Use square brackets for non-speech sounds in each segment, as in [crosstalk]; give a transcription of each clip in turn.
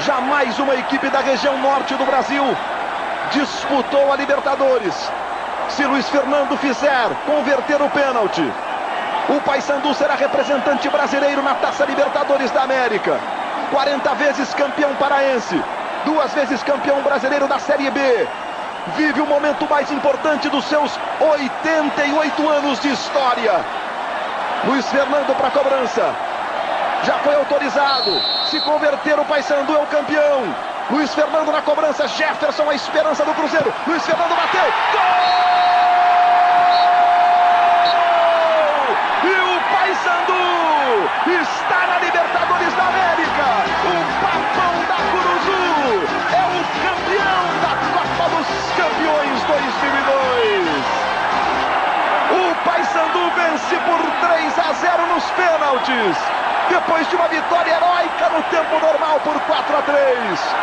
Jamais uma equipe da região norte do Brasil disputou a Libertadores. Se Luiz Fernando fizer converter o pênalti, o Paysandu será representante brasileiro na Taça Libertadores da América. 40 vezes campeão paraense, duas vezes campeão brasileiro da Série B. Vive o momento mais importante dos seus 88 anos de história. Luiz Fernando para a cobrança. Já foi autorizado. Se converter, o Paysandu é o campeão. Luiz Fernando na cobrança. Jefferson, a esperança do Cruzeiro. Luiz Fernando bateu. Gol! está na Libertadores da América. O Papão da Curuzu é o campeão da Copa dos Campeões 2002. O Paysandu vence por 3 a 0 nos pênaltis. Depois de uma vitória heróica no tempo normal por 4 a 3.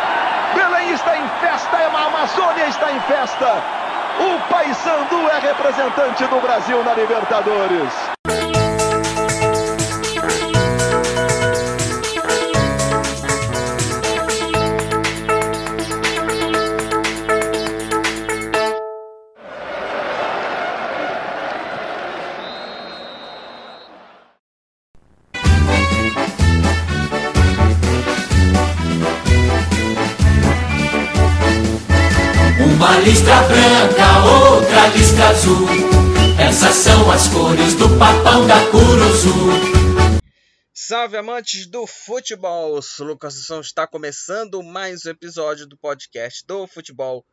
Belém está em festa, a Amazônia está em festa. O Paysandu é representante do Brasil na Libertadores. Listra branca, outra listra azul. Essas são as cores do papão da Curuzu. Salve amantes do futebol! Lucas São está começando mais um episódio do podcast do futebol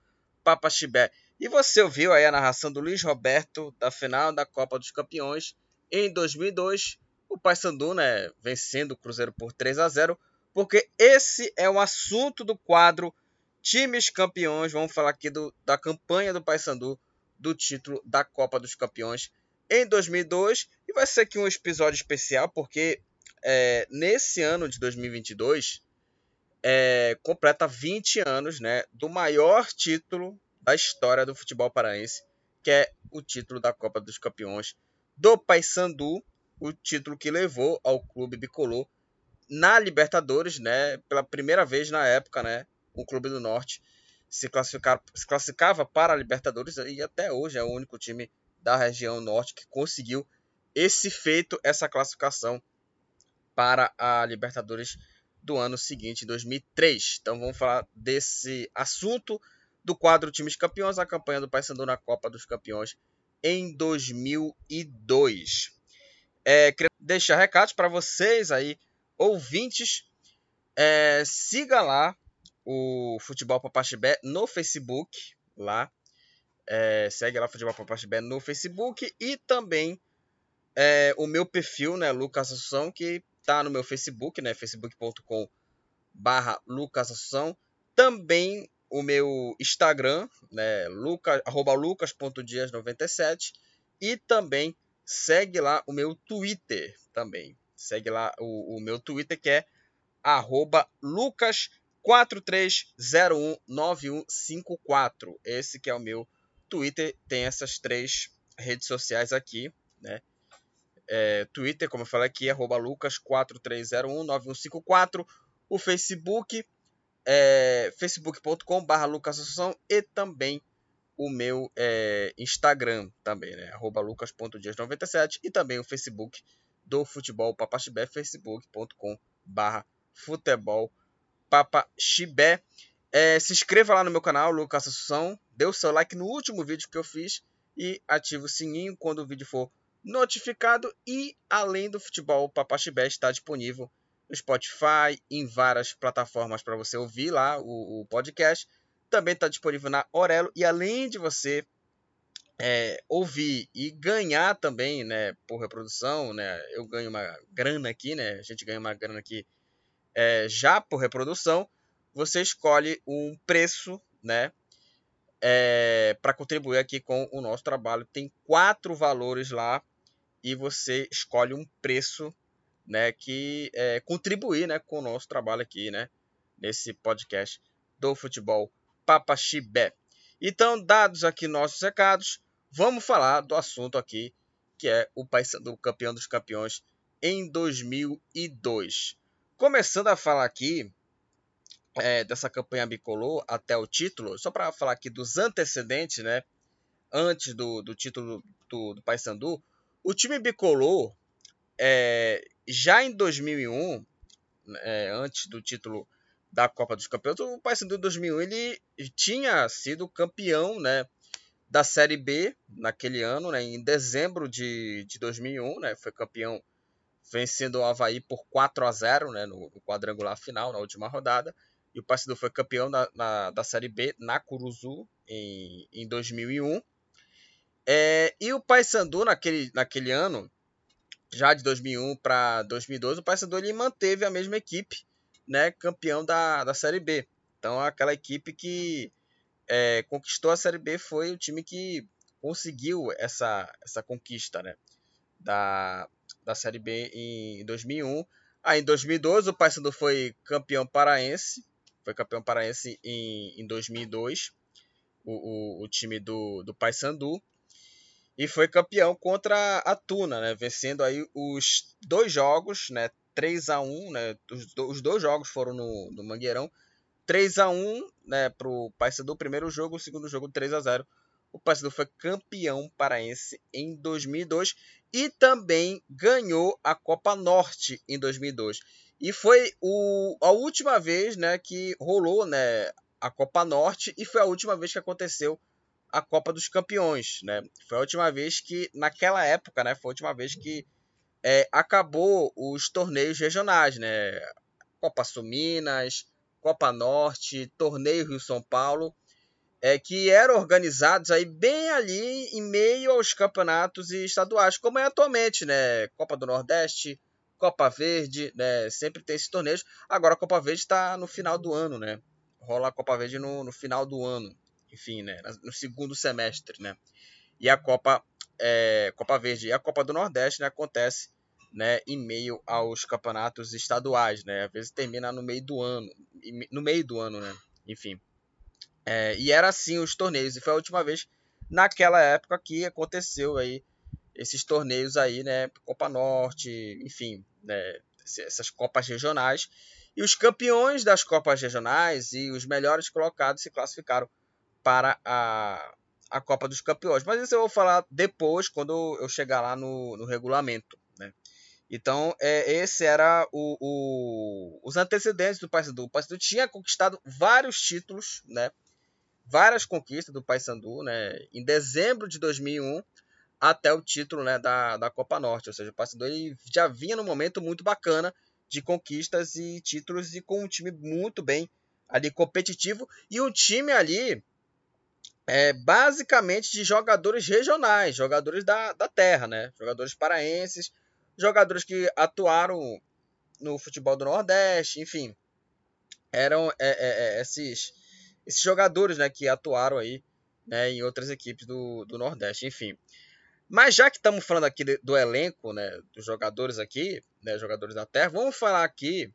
Papa Chibé. E você ouviu aí a narração do Luiz Roberto da final da Copa dos Campeões em 2002. O Paysandu, né, vencendo o Cruzeiro por 3 a 0, porque esse é o assunto do quadro times campeões. Vamos falar aqui do, da campanha do Paysandu do título da Copa dos Campeões em 2002. E vai ser aqui um episódio especial porque é, nesse ano de 2022 é, completa 20 anos né, do maior título da história do futebol paraense, que é o título da Copa dos Campeões do Paysandu, o título que levou ao clube bicolor na Libertadores, né, pela primeira vez na época, né, o Clube do Norte se, se classificava para a Libertadores e até hoje é o único time da região norte que conseguiu esse feito, essa classificação para a Libertadores do ano seguinte, 2003. Então vamos falar desse assunto do quadro Times Campeões, a campanha do Paysandu na Copa dos Campeões em 2002. É, queria deixar recados para vocês aí, ouvintes. É, siga lá o Futebol Papaxibé no Facebook, lá. É, segue lá o Futebol Papaxibé no Facebook e também é, o meu perfil, né, Lucas Assunção, que tá no meu Facebook, né, facebook.com barra Lucas Assunção. Também o meu Instagram, né, Lucas, arroba lucas.dias97 e também segue lá o meu Twitter também. Segue lá o, o meu Twitter que é arroba lucas 43019154. Esse que é o meu Twitter. Tem essas três redes sociais aqui, né? É, Twitter, como eu falei aqui, arroba lucas43019154. O Facebook, é, facebook.com.br lucasassunção e também o meu é, Instagram também, né? Arroba lucas.dias97 e também o Facebook do Futebol Papaxibé, facebook.com barra futebol Papa Chibé. É, se inscreva lá no meu canal, Lucas Assunção. Dê o seu like no último vídeo que eu fiz e ative o sininho quando o vídeo for notificado. E além do futebol, Papa Chibé está disponível no Spotify, em várias plataformas para você ouvir lá o, o podcast. Também está disponível na Orelo. E além de você é, ouvir e ganhar também, né, por reprodução, né, eu ganho uma grana aqui, né, a gente ganha uma grana aqui é, já por reprodução, você escolhe um preço, né? É, para contribuir aqui com o nosso trabalho. Tem quatro valores lá e você escolhe um preço, né? Que é, contribuir, né? Com o nosso trabalho aqui, né? Nesse podcast do futebol Papaxibé. Então, dados aqui nossos recados, vamos falar do assunto aqui que é o do campeão dos campeões em 2002. Começando a falar aqui é, dessa campanha bicolor até o título, só para falar aqui dos antecedentes, né? Antes do, do título do, do Paysandu, o time bicolor é, já em 2001, é, antes do título da Copa dos Campeões, o Paysandu 2001 ele tinha sido campeão, né? Da Série B naquele ano, né, em dezembro de, de 2001, né, foi campeão vencendo o Havaí por 4 a 0 né, no, quadrangular final, na última rodada. E o Paysandu foi campeão da, na, da Série B na Curuzu em, em 2001. É, e o Paysandu naquele, naquele ano, já de 2001 para 2012, o Paysandu ele manteve a mesma equipe, né, campeão da, da Série B. Então aquela equipe que é, conquistou a Série B foi o time que conseguiu essa, essa conquista, né, da, da Série B em 2001. Aí em 2012 o Paysandu foi campeão paraense, foi campeão paraense em, em 2002, o, o, o time do, do Paysandu. E foi campeão contra a Tuna, né? Vencendo aí os dois jogos, né? 3 a 1 né? Os, os dois jogos foram no, no Mangueirão. 3 a 1 né, pro Paysandu, primeiro jogo, o segundo jogo 3 a 0 o Paysandu foi campeão paraense em 2002 e também ganhou a Copa Norte em 2002. E foi o, a última vez né, que rolou né, a Copa Norte e foi a última vez que aconteceu a Copa dos Campeões. Né? Foi a última vez que, naquela época, né, foi a última vez que é, acabou os torneios regionais. Né? Copa Sul Minas, Copa Norte, Torneio Rio São Paulo é, que eram organizados aí bem ali em meio aos campeonatos estaduais, como é atualmente, né? Copa do Nordeste, Copa Verde, né? Sempre tem esses torneios. Agora a Copa Verde está no final do ano, né? Rola a Copa Verde no, no final do ano, enfim, né? No segundo semestre, né? E a Copa, é, Copa Verde e a Copa do Nordeste, né? Acontece, né? Em meio aos campeonatos estaduais, né? Às vezes termina no meio do ano, no meio do ano, né? Enfim. É, e era assim os torneios. E foi a última vez naquela época que aconteceu aí esses torneios aí, né? Copa Norte, enfim, né, essas copas regionais. E os campeões das copas regionais e os melhores colocados se classificaram para a, a Copa dos Campeões. Mas isso eu vou falar depois, quando eu chegar lá no, no regulamento. Né? Então, é, esse era o, o, os antecedentes do Paysandu. O Paysandu tinha conquistado vários títulos, né? Várias conquistas do Paysandu, né? Em dezembro de 2001 até o título, né, da, da Copa Norte, ou seja, o Paysandu ele já vinha num momento muito bacana de conquistas e títulos e com um time muito bem ali competitivo e um time ali é basicamente de jogadores regionais, jogadores da, da terra, né? Jogadores paraenses, jogadores que atuaram no futebol do Nordeste, enfim, eram é, é, é esses esses jogadores né, que atuaram aí né, em outras equipes do, do Nordeste, enfim. Mas já que estamos falando aqui do elenco, né, dos jogadores aqui, né, jogadores da Terra, vamos falar aqui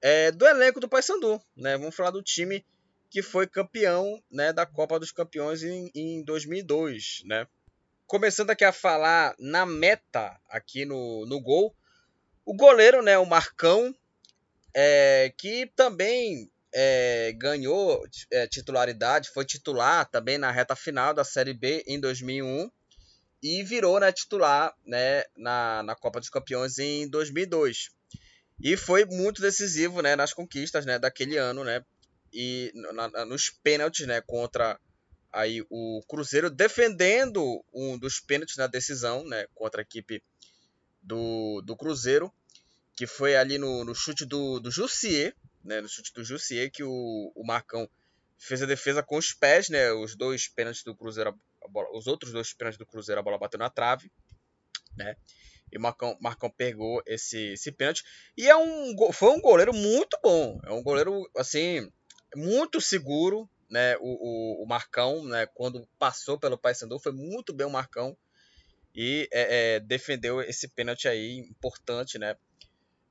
é, do elenco do Paysandu, né? Vamos falar do time que foi campeão, né, da Copa dos Campeões em, em 2002, né? Começando aqui a falar na meta aqui no, no gol, o goleiro, né, o Marcão, é, que também é, ganhou é, titularidade, foi titular também na reta final da Série B em 2001 e virou né, titular né, na, na Copa dos Campeões em 2002. E foi muito decisivo né, nas conquistas né, daquele ano, né, e na, nos pênaltis né, contra aí, o Cruzeiro, defendendo um dos pênaltis na decisão né, contra a equipe do, do Cruzeiro, que foi ali no, no chute do, do Jussier, né, no chute do Jussier, que o, o Marcão fez a defesa com os pés, né, os dois pênaltis do Cruzeiro, bola, os outros dois pênaltis do Cruzeiro, a bola bateu na trave, né, e o Marcão, Marcão pegou esse, esse pênalti, e é um, foi um goleiro muito bom, é um goleiro, assim, muito seguro, né, o, o, o Marcão, né, quando passou pelo Paysandu, foi muito bem o Marcão, e é, é, defendeu esse pênalti aí importante, né,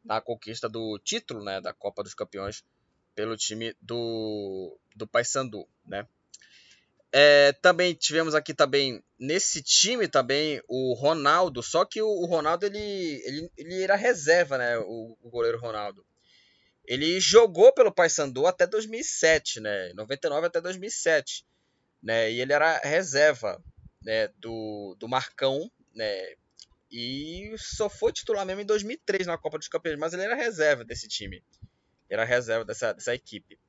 na conquista do título né, da Copa dos Campeões pelo time do, do Paysandu, né? É, também tivemos aqui também nesse time também o Ronaldo, só que o, o Ronaldo ele, ele, ele era reserva, né? O, o, goleiro Ronaldo. ele jogou pelo Paysandu até 2007, né? 99 até 2007, né? E ele era reserva, né? Do, do Marcão, né? E só foi titular mesmo em 2003 na Copa dos Campeões, mas ele era reserva desse time. Era reserva dessa, dessa equipe.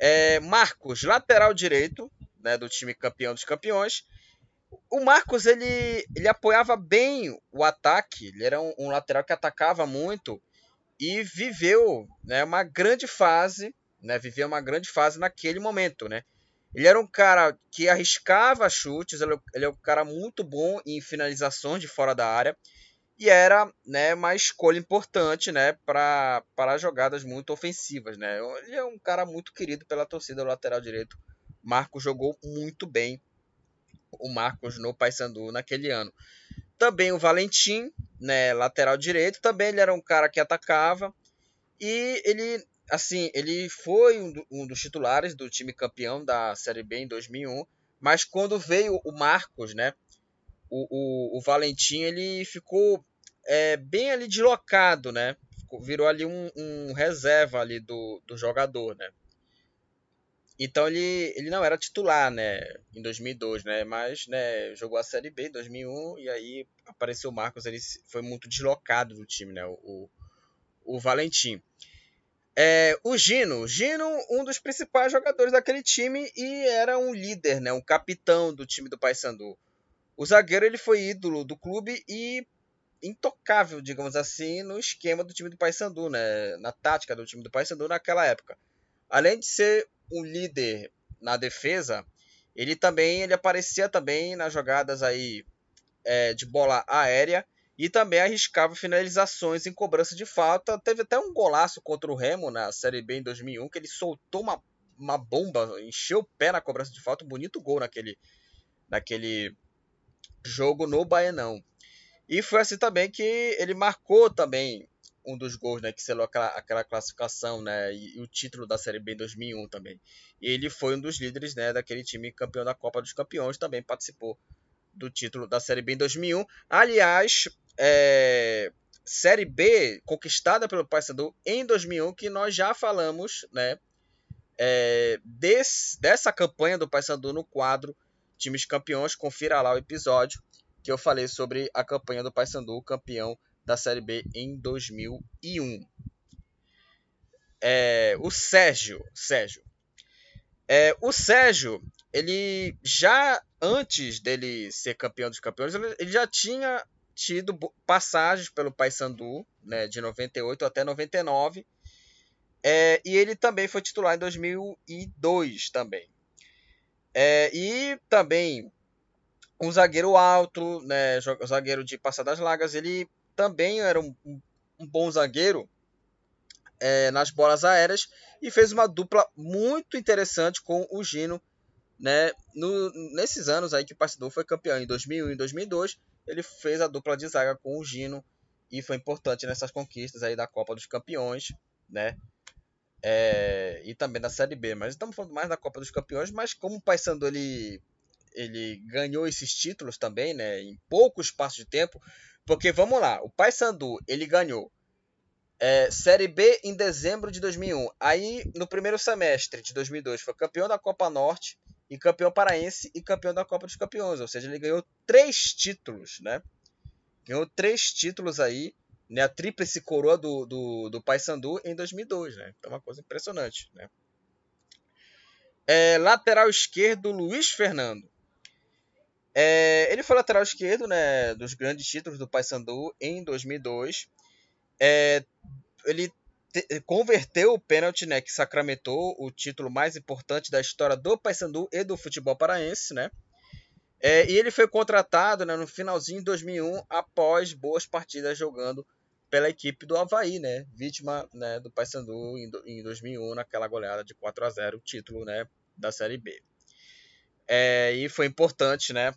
É, Marcos, lateral direito, né, do time campeão dos campeões. O Marcos ele, ele apoiava bem o ataque, ele era um, um lateral que atacava muito e viveu né, uma grande fase, né, viveu uma grande fase naquele momento, né? Ele era um cara que arriscava chutes, ele, ele é um cara muito bom em finalizações de fora da área e era né, uma escolha importante né, para jogadas muito ofensivas. Né? Ele é um cara muito querido pela torcida lateral direito. Marcos jogou muito bem o Marcos no Paysandu naquele ano. Também o Valentim, né, lateral direito, também ele era um cara que atacava e ele assim, ele foi um, um, dos titulares do time campeão da Série B em 2001, mas quando veio o Marcos, né, o, o, o Valentim, ele ficou é, bem ali deslocado, né, virou ali um, um reserva ali do, do jogador, né. Então ele, ele não era titular, né, em 2002, né, mas, né, jogou a Série B em 2001 e aí apareceu o Marcos, ele foi muito deslocado do time, né, o, o Valentim. É, o Gino, Gino, um dos principais jogadores daquele time e era um líder, né, um capitão do time do Paysandu. O zagueiro ele foi ídolo do clube e intocável, digamos assim, no esquema do time do Paysandu, né, na tática do time do Paysandu naquela época. Além de ser um líder na defesa, ele também ele aparecia também nas jogadas aí é, de bola aérea e também arriscava finalizações em cobrança de falta. Teve até um golaço contra o Remo na Série B em 2001, que ele soltou uma, uma bomba, encheu o pé na cobrança de falta, um bonito gol naquele, naquele jogo no Baianão. E foi assim também que ele marcou também um dos gols, né, que selou aquela, aquela classificação, né, e, e, o título da Série B em 2001 também. E ele foi um dos líderes, né, daquele time campeão da Copa dos Campeões, também participou do título da Série B em 2001. Aliás, é, Série B conquistada pelo Paysandu em 2001, que nós já falamos, né? É, desse, dessa campanha do Paysandu no quadro Times Campeões. Confira lá o episódio que eu falei sobre a campanha do Paysandu, campeão da Série B em 2001. É, o Sérgio, Sérgio. É, o Sérgio, ele já antes dele ser campeão dos campeões, ele, já tinha tido passagens pelo Paysandu, né, de 98 até 99. É, e ele também foi titular em 2002 também. É, e também um zagueiro alto, né, zagueiro de passadas largas, ele também era um, um bom zagueiro é, nas bolas aéreas e fez uma dupla muito interessante com o Gino, né, no, nesses anos aí que o Paysandu foi campeão em 2001 e 2002 ele fez a dupla de zaga com o Gino e foi importante nessas conquistas aí da Copa dos Campeões, né? É, e também da Série B, mas estamos falando mais da Copa dos Campeões, mas como o Paysandu ele ele ganhou esses títulos também, né, em pouco espaço de tempo, porque vamos lá, o Paysandu ele ganhou é, Série B em dezembro de 2001. Aí no primeiro semestre de 2002 foi campeão da Copa Norte e campeão paraense e campeão da Copa dos Campeões. Ou seja, ele ganhou três títulos, né? Ganhou três títulos aí, né? A tríplice coroa do, do, do Paysandu em 2002, né? Então, uma coisa impressionante, né? É, lateral esquerdo, Luiz Fernando. É, ele foi lateral esquerdo, né? Dos grandes títulos do Paysandu em 2002. É, ele converteu o pênalti, né, que sacramentou o título mais importante da história do Paysandu e do futebol paraense, né? É, e ele foi contratado né, no finalzinho de 2001 após boas partidas jogando pela equipe do Havaí, né? Vítima né, do Paysandu em, em 2001 naquela goleada de 4 a 0, o título, né, da Série B. É, e foi importante, né,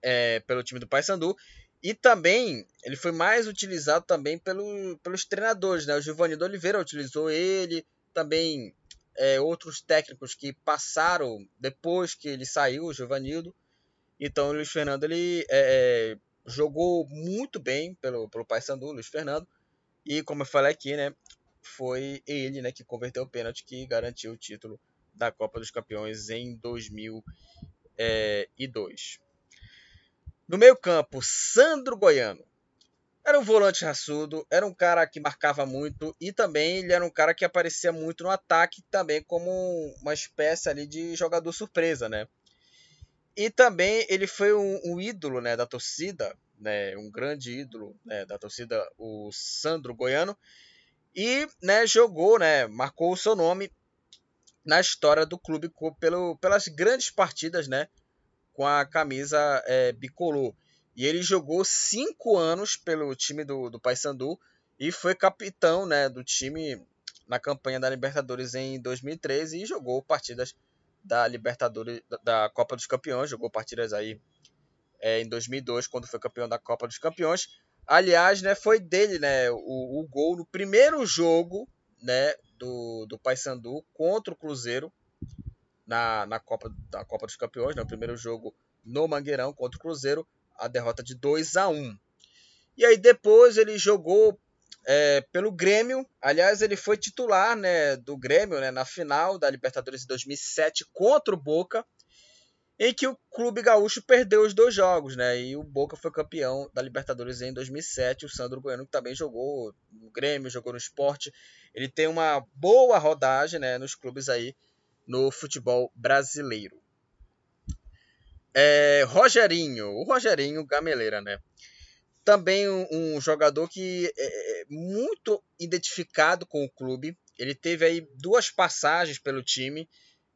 é, pelo time do Paysandu. E também ele foi mais utilizado também pelo, pelos treinadores, né? O Giovanni Oliveira utilizou ele, também é, outros técnicos que passaram depois que ele saiu, o Giovanildo. Então o Luiz Fernando ele é, é, jogou muito bem pelo, pelo Paysandu, Luiz Fernando. E como eu falei aqui, né? foi ele, né, que converteu o pênalti que garantiu o título da Copa dos Campeões em 2002. No meio-campo, Sandro Goiano. Era um volante raçudo, era um cara que marcava muito e também ele era um cara que aparecia muito no ataque também como uma espécie ali de jogador surpresa, né? E também ele foi um, um ídolo, né, da torcida, né, um grande ídolo né, da torcida, o Sandro Goiano, e né, jogou, né, marcou o seu nome na história do clube pelo, pelas grandes partidas, né, com a camisa é, bicolor. E ele jogou cinco anos pelo time do, do Paysandu e foi capitão né, do time na campanha da Libertadores em 2013 e jogou partidas da Libertadores da Copa dos Campeões, jogou partidas aí é, em 2002 quando foi campeão da Copa dos Campeões. Aliás, né, foi dele, né, o, o gol no primeiro jogo, né, do, do Paysandu contra o Cruzeiro na, na Copa, da Copa dos Campeões, no né, primeiro jogo no Mangueirão contra o Cruzeiro, a derrota de 2 a 1 E aí depois ele jogou é, pelo Grêmio, aliás, ele foi titular né, do Grêmio né, na final da Libertadores de 2007 contra o Boca, em que o Clube Gaúcho perdeu os dois jogos, né? E o Boca foi campeão da Libertadores em 2007. O Sandro Goiano que também jogou no Grêmio, jogou no esporte. Ele tem uma boa rodagem né, nos clubes aí no futebol brasileiro. É, Rogerinho, o Rogerinho Gameleira, né? Também um, um jogador que é, é muito identificado com o clube. Ele teve aí duas passagens pelo time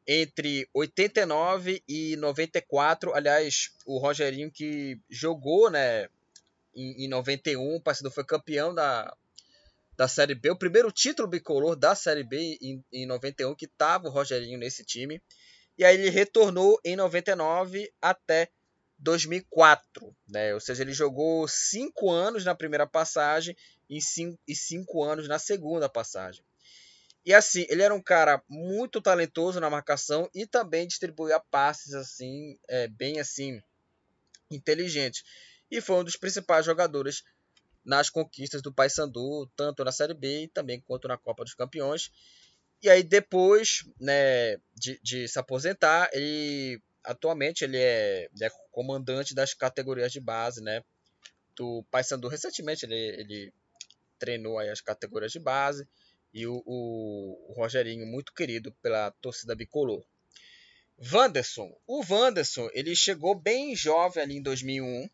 entre 89 e 94. Aliás, o Rogerinho que jogou, né, em, em 91, o foi campeão da, da Série B, o primeiro título bicolor da Série B em, em 91, que estava o Rogerinho nesse time. E aí ele retornou em 99 até 2004, né? Ou seja, ele jogou cinco anos na primeira passagem e cinco, e cinco anos na segunda passagem. E assim, ele era um cara muito talentoso na marcação e também distribuía passes assim, é, bem assim, inteligente. E foi um dos principais jogadores nas conquistas do Paysandu, tanto na Série B também quanto na Copa dos Campeões. E aí depois, né, de, de se aposentar, ele atualmente ele é, ele é, comandante das categorias de base, né, do Paysandu. Recentemente ele, ele treinou aí as categorias de base e o, o, o Rogerinho muito querido pela torcida bicolor. Wanderson, o Wanderson ele chegou bem jovem ali em 2001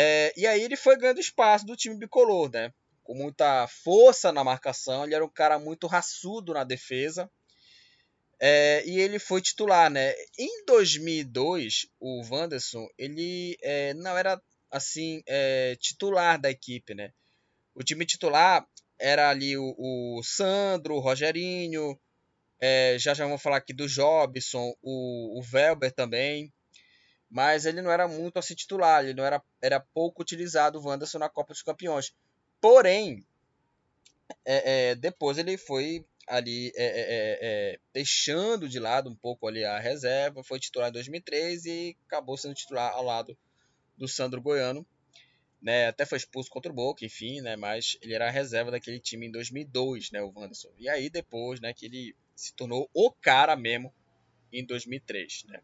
é, e aí ele foi ganhando espaço do time bicolor, né? Com muita força na marcação, ele era um cara muito raçudo na defesa. É, e ele foi titular, né? Em 2002, o Wanderson, ele é, não era assim é, titular da equipe, né? O time titular era ali o, o Sandro, o Rogerinho, é, já já vamos falar aqui do Jobson, o, o Velber também mas ele não era muito assim titular, ele não era, era pouco utilizado o Wanderson na Copa dos Campeões. Porém, é, é, depois ele foi ali é, é, é, é deixando de lado um pouco ali a reserva, foi titular em 2013 e acabou sendo titular ao lado do Sandro Goiano. Né, até foi expulso contra o Boca, enfim, né, mas ele era a reserva daquele time em 2002, né, o Wanderson. E aí depois, né, que ele se tornou o cara mesmo em 2003, né.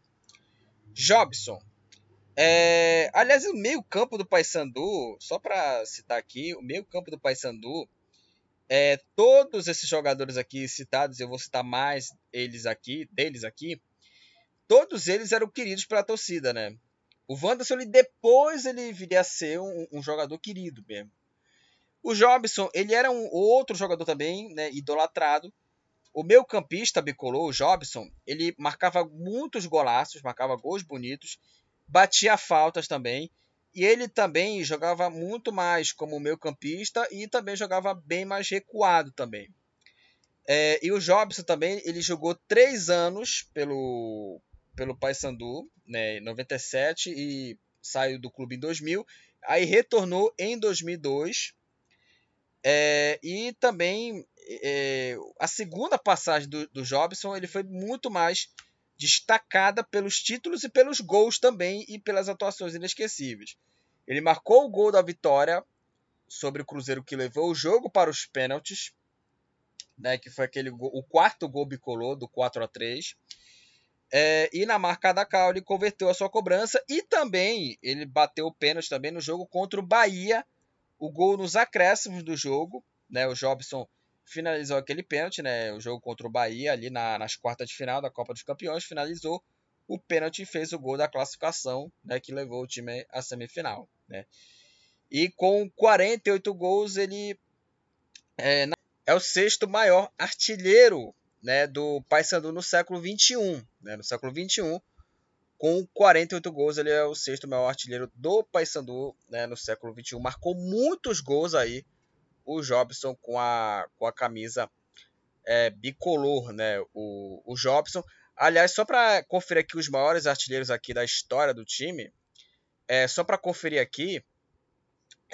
Jobson. É, aliás, o meio-campo do Paysandu, só para citar aqui, o meio-campo do Paysandu, é, todos esses jogadores aqui citados, eu vou citar mais eles aqui, deles aqui, todos eles eram queridos pela torcida, né? O Wanderson, ele, depois ele viria a ser um, um, jogador querido mesmo. O Jobson, ele era um outro jogador também, né, idolatrado, o meu campista bicolor, o Jobson, ele marcava muitos golaços, marcava gols bonitos, batia faltas também. E ele também jogava muito mais como meu campista e também jogava bem mais recuado também. É, e o Jobson também, ele jogou três anos pelo, pelo Paysandu, né, em 97, e saiu do clube em 2000. Aí retornou em 2002. É, e também é, a segunda passagem do, do Jobson ele foi muito mais destacada pelos títulos e pelos gols também e pelas atuações inesquecíveis. Ele marcou o gol da vitória sobre o Cruzeiro que levou o jogo para os pênaltis né, que foi aquele o quarto gol bicolor do 4 a 3 é, e na marcada cal ele converteu a sua cobrança e também ele bateu o pênalti também no jogo contra o Bahia, o gol nos acréscimos do jogo, né? O Jobson finalizou aquele pênalti, né? O jogo contra o Bahia ali na, nas quartas de final da Copa dos Campeões finalizou o pênalti e fez o gol da classificação, né? Que levou o time à semifinal, né? E com 48 gols ele é, é o sexto maior artilheiro né, do Paysandu no século 21, né, no século 21, com 48 gols, ele é o sexto maior artilheiro do Paysandu, né, no século 21, marcou muitos gols aí o Jobson com a, com a camisa é, bicolor, né, o, o Jobson. Aliás, só para conferir aqui os maiores artilheiros aqui da história do time, é, só para conferir aqui,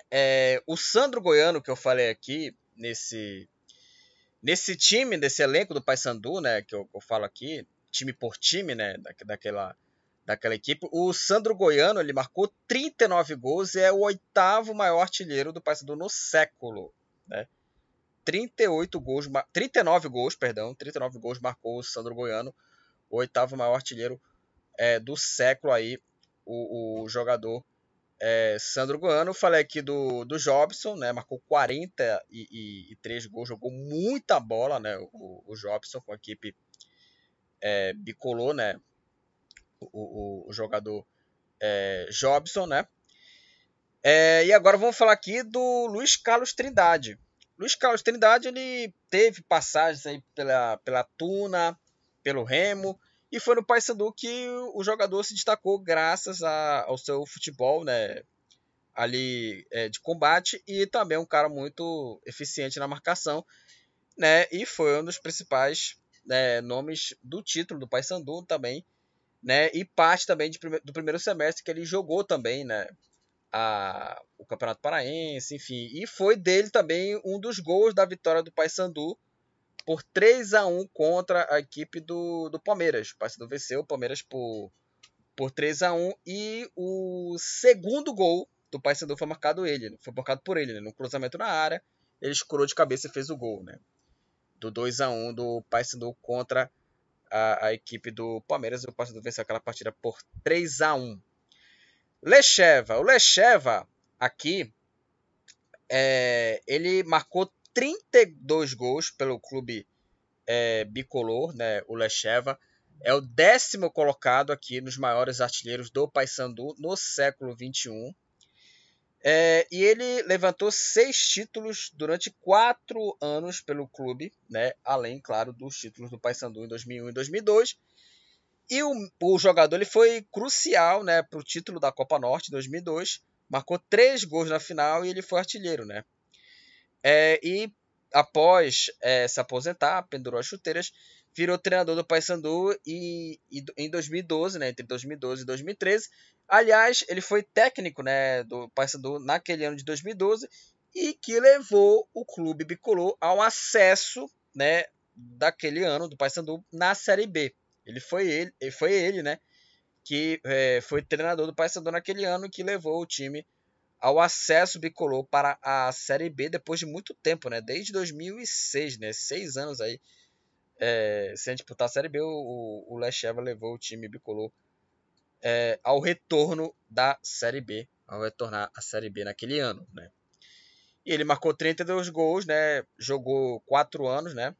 é, o Sandro Goiano que eu falei aqui nesse Nesse time, desse elenco do Paysandu, né, que eu, eu, falo aqui, time por time, né, da, daquela, daquela equipe, o Sandro Goiano, ele marcou 39 gols e é o oitavo maior artilheiro do Paysandu no século, né? 38 gols, 39 gols, perdão, 39 gols marcou o Sandro Goiano, o oitavo maior artilheiro é, do século aí, o, o jogador é, Sandro Goiano, falei aqui do, do Jobson, né? Marcou 43 gols, jogou muita bola, né? O, o Jobson com a equipe é, bicolor, né? O, o, jogador é, Jobson, né? É, e agora vamos falar aqui do Luiz Carlos Trindade. Luiz Carlos Trindade ele teve passagens aí pela, pela Tuna, pelo Remo, e foi no Paysandu que o jogador se destacou graças a, ao seu futebol, né? Ali é, de combate e também um cara muito eficiente na marcação, né? E foi um dos principais né, nomes do título do Paysandu também, né? E parte também de, do primeiro semestre que ele jogou também, né? A, o Campeonato Paraense, enfim. E foi dele também um dos gols da vitória do Paysandu por 3 a 1 contra a equipe do, do Palmeiras. O Paysandu venceu o Palmeiras por, por 3 a 1 e o segundo gol do Paysandu foi marcado ele, foi marcado por ele, né? no cruzamento na área, ele escurou de cabeça e fez o gol, né? Do 2 a 1 do Paysandu contra a, a, equipe do Palmeiras, o Paysandu venceu aquela partida por 3 a 1. Lecheva, o Lecheva aqui é, ele marcou 32 gols pelo clube é, bicolor, né, o Lecheva. É o décimo colocado aqui nos maiores artilheiros do Paysandu no século 21. É, e ele levantou seis títulos durante quatro anos pelo clube, né? além, claro, dos títulos do Paysandu em 2001 e 2002. E o, o jogador ele foi crucial né, para o título da Copa Norte em 2002. Marcou três gols na final e ele foi artilheiro. Né? É, e após é, se aposentar, pendurou as chuteiras, virou treinador do Paysandu e, e, em 2012, né, entre 2012 e 2013. Aliás, ele foi técnico né, do Paysandu naquele ano de 2012 e que levou o clube bicolor ao acesso né, daquele ano do Paysandu na Série B. Ele foi ele, foi ele né, que é, foi treinador do Paysandu naquele ano que levou o time ao acesso bicolor para a Série B depois de muito tempo, né? Desde 2006, né? Seis anos aí é, disputar a Série B, o, o Lecheva levou o time bicolor é, ao retorno da Série B, ao retornar à Série B naquele ano, né? E ele marcou 32 gols, né? Jogou quatro anos, né?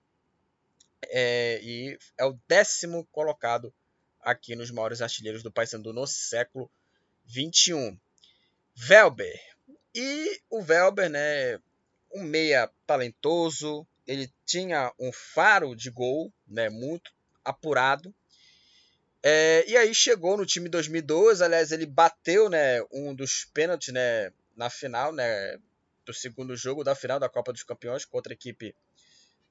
É, e é o décimo colocado aqui nos maiores artilheiros do Paysandu no século 21. Velber. E o Velber, né, um meia talentoso, ele tinha um faro de gol, né, muito apurado. É, e aí chegou no time 2012, aliás, ele bateu, né, um dos pênaltis, né, na final, né, do segundo jogo da final da Copa dos Campeões contra a equipe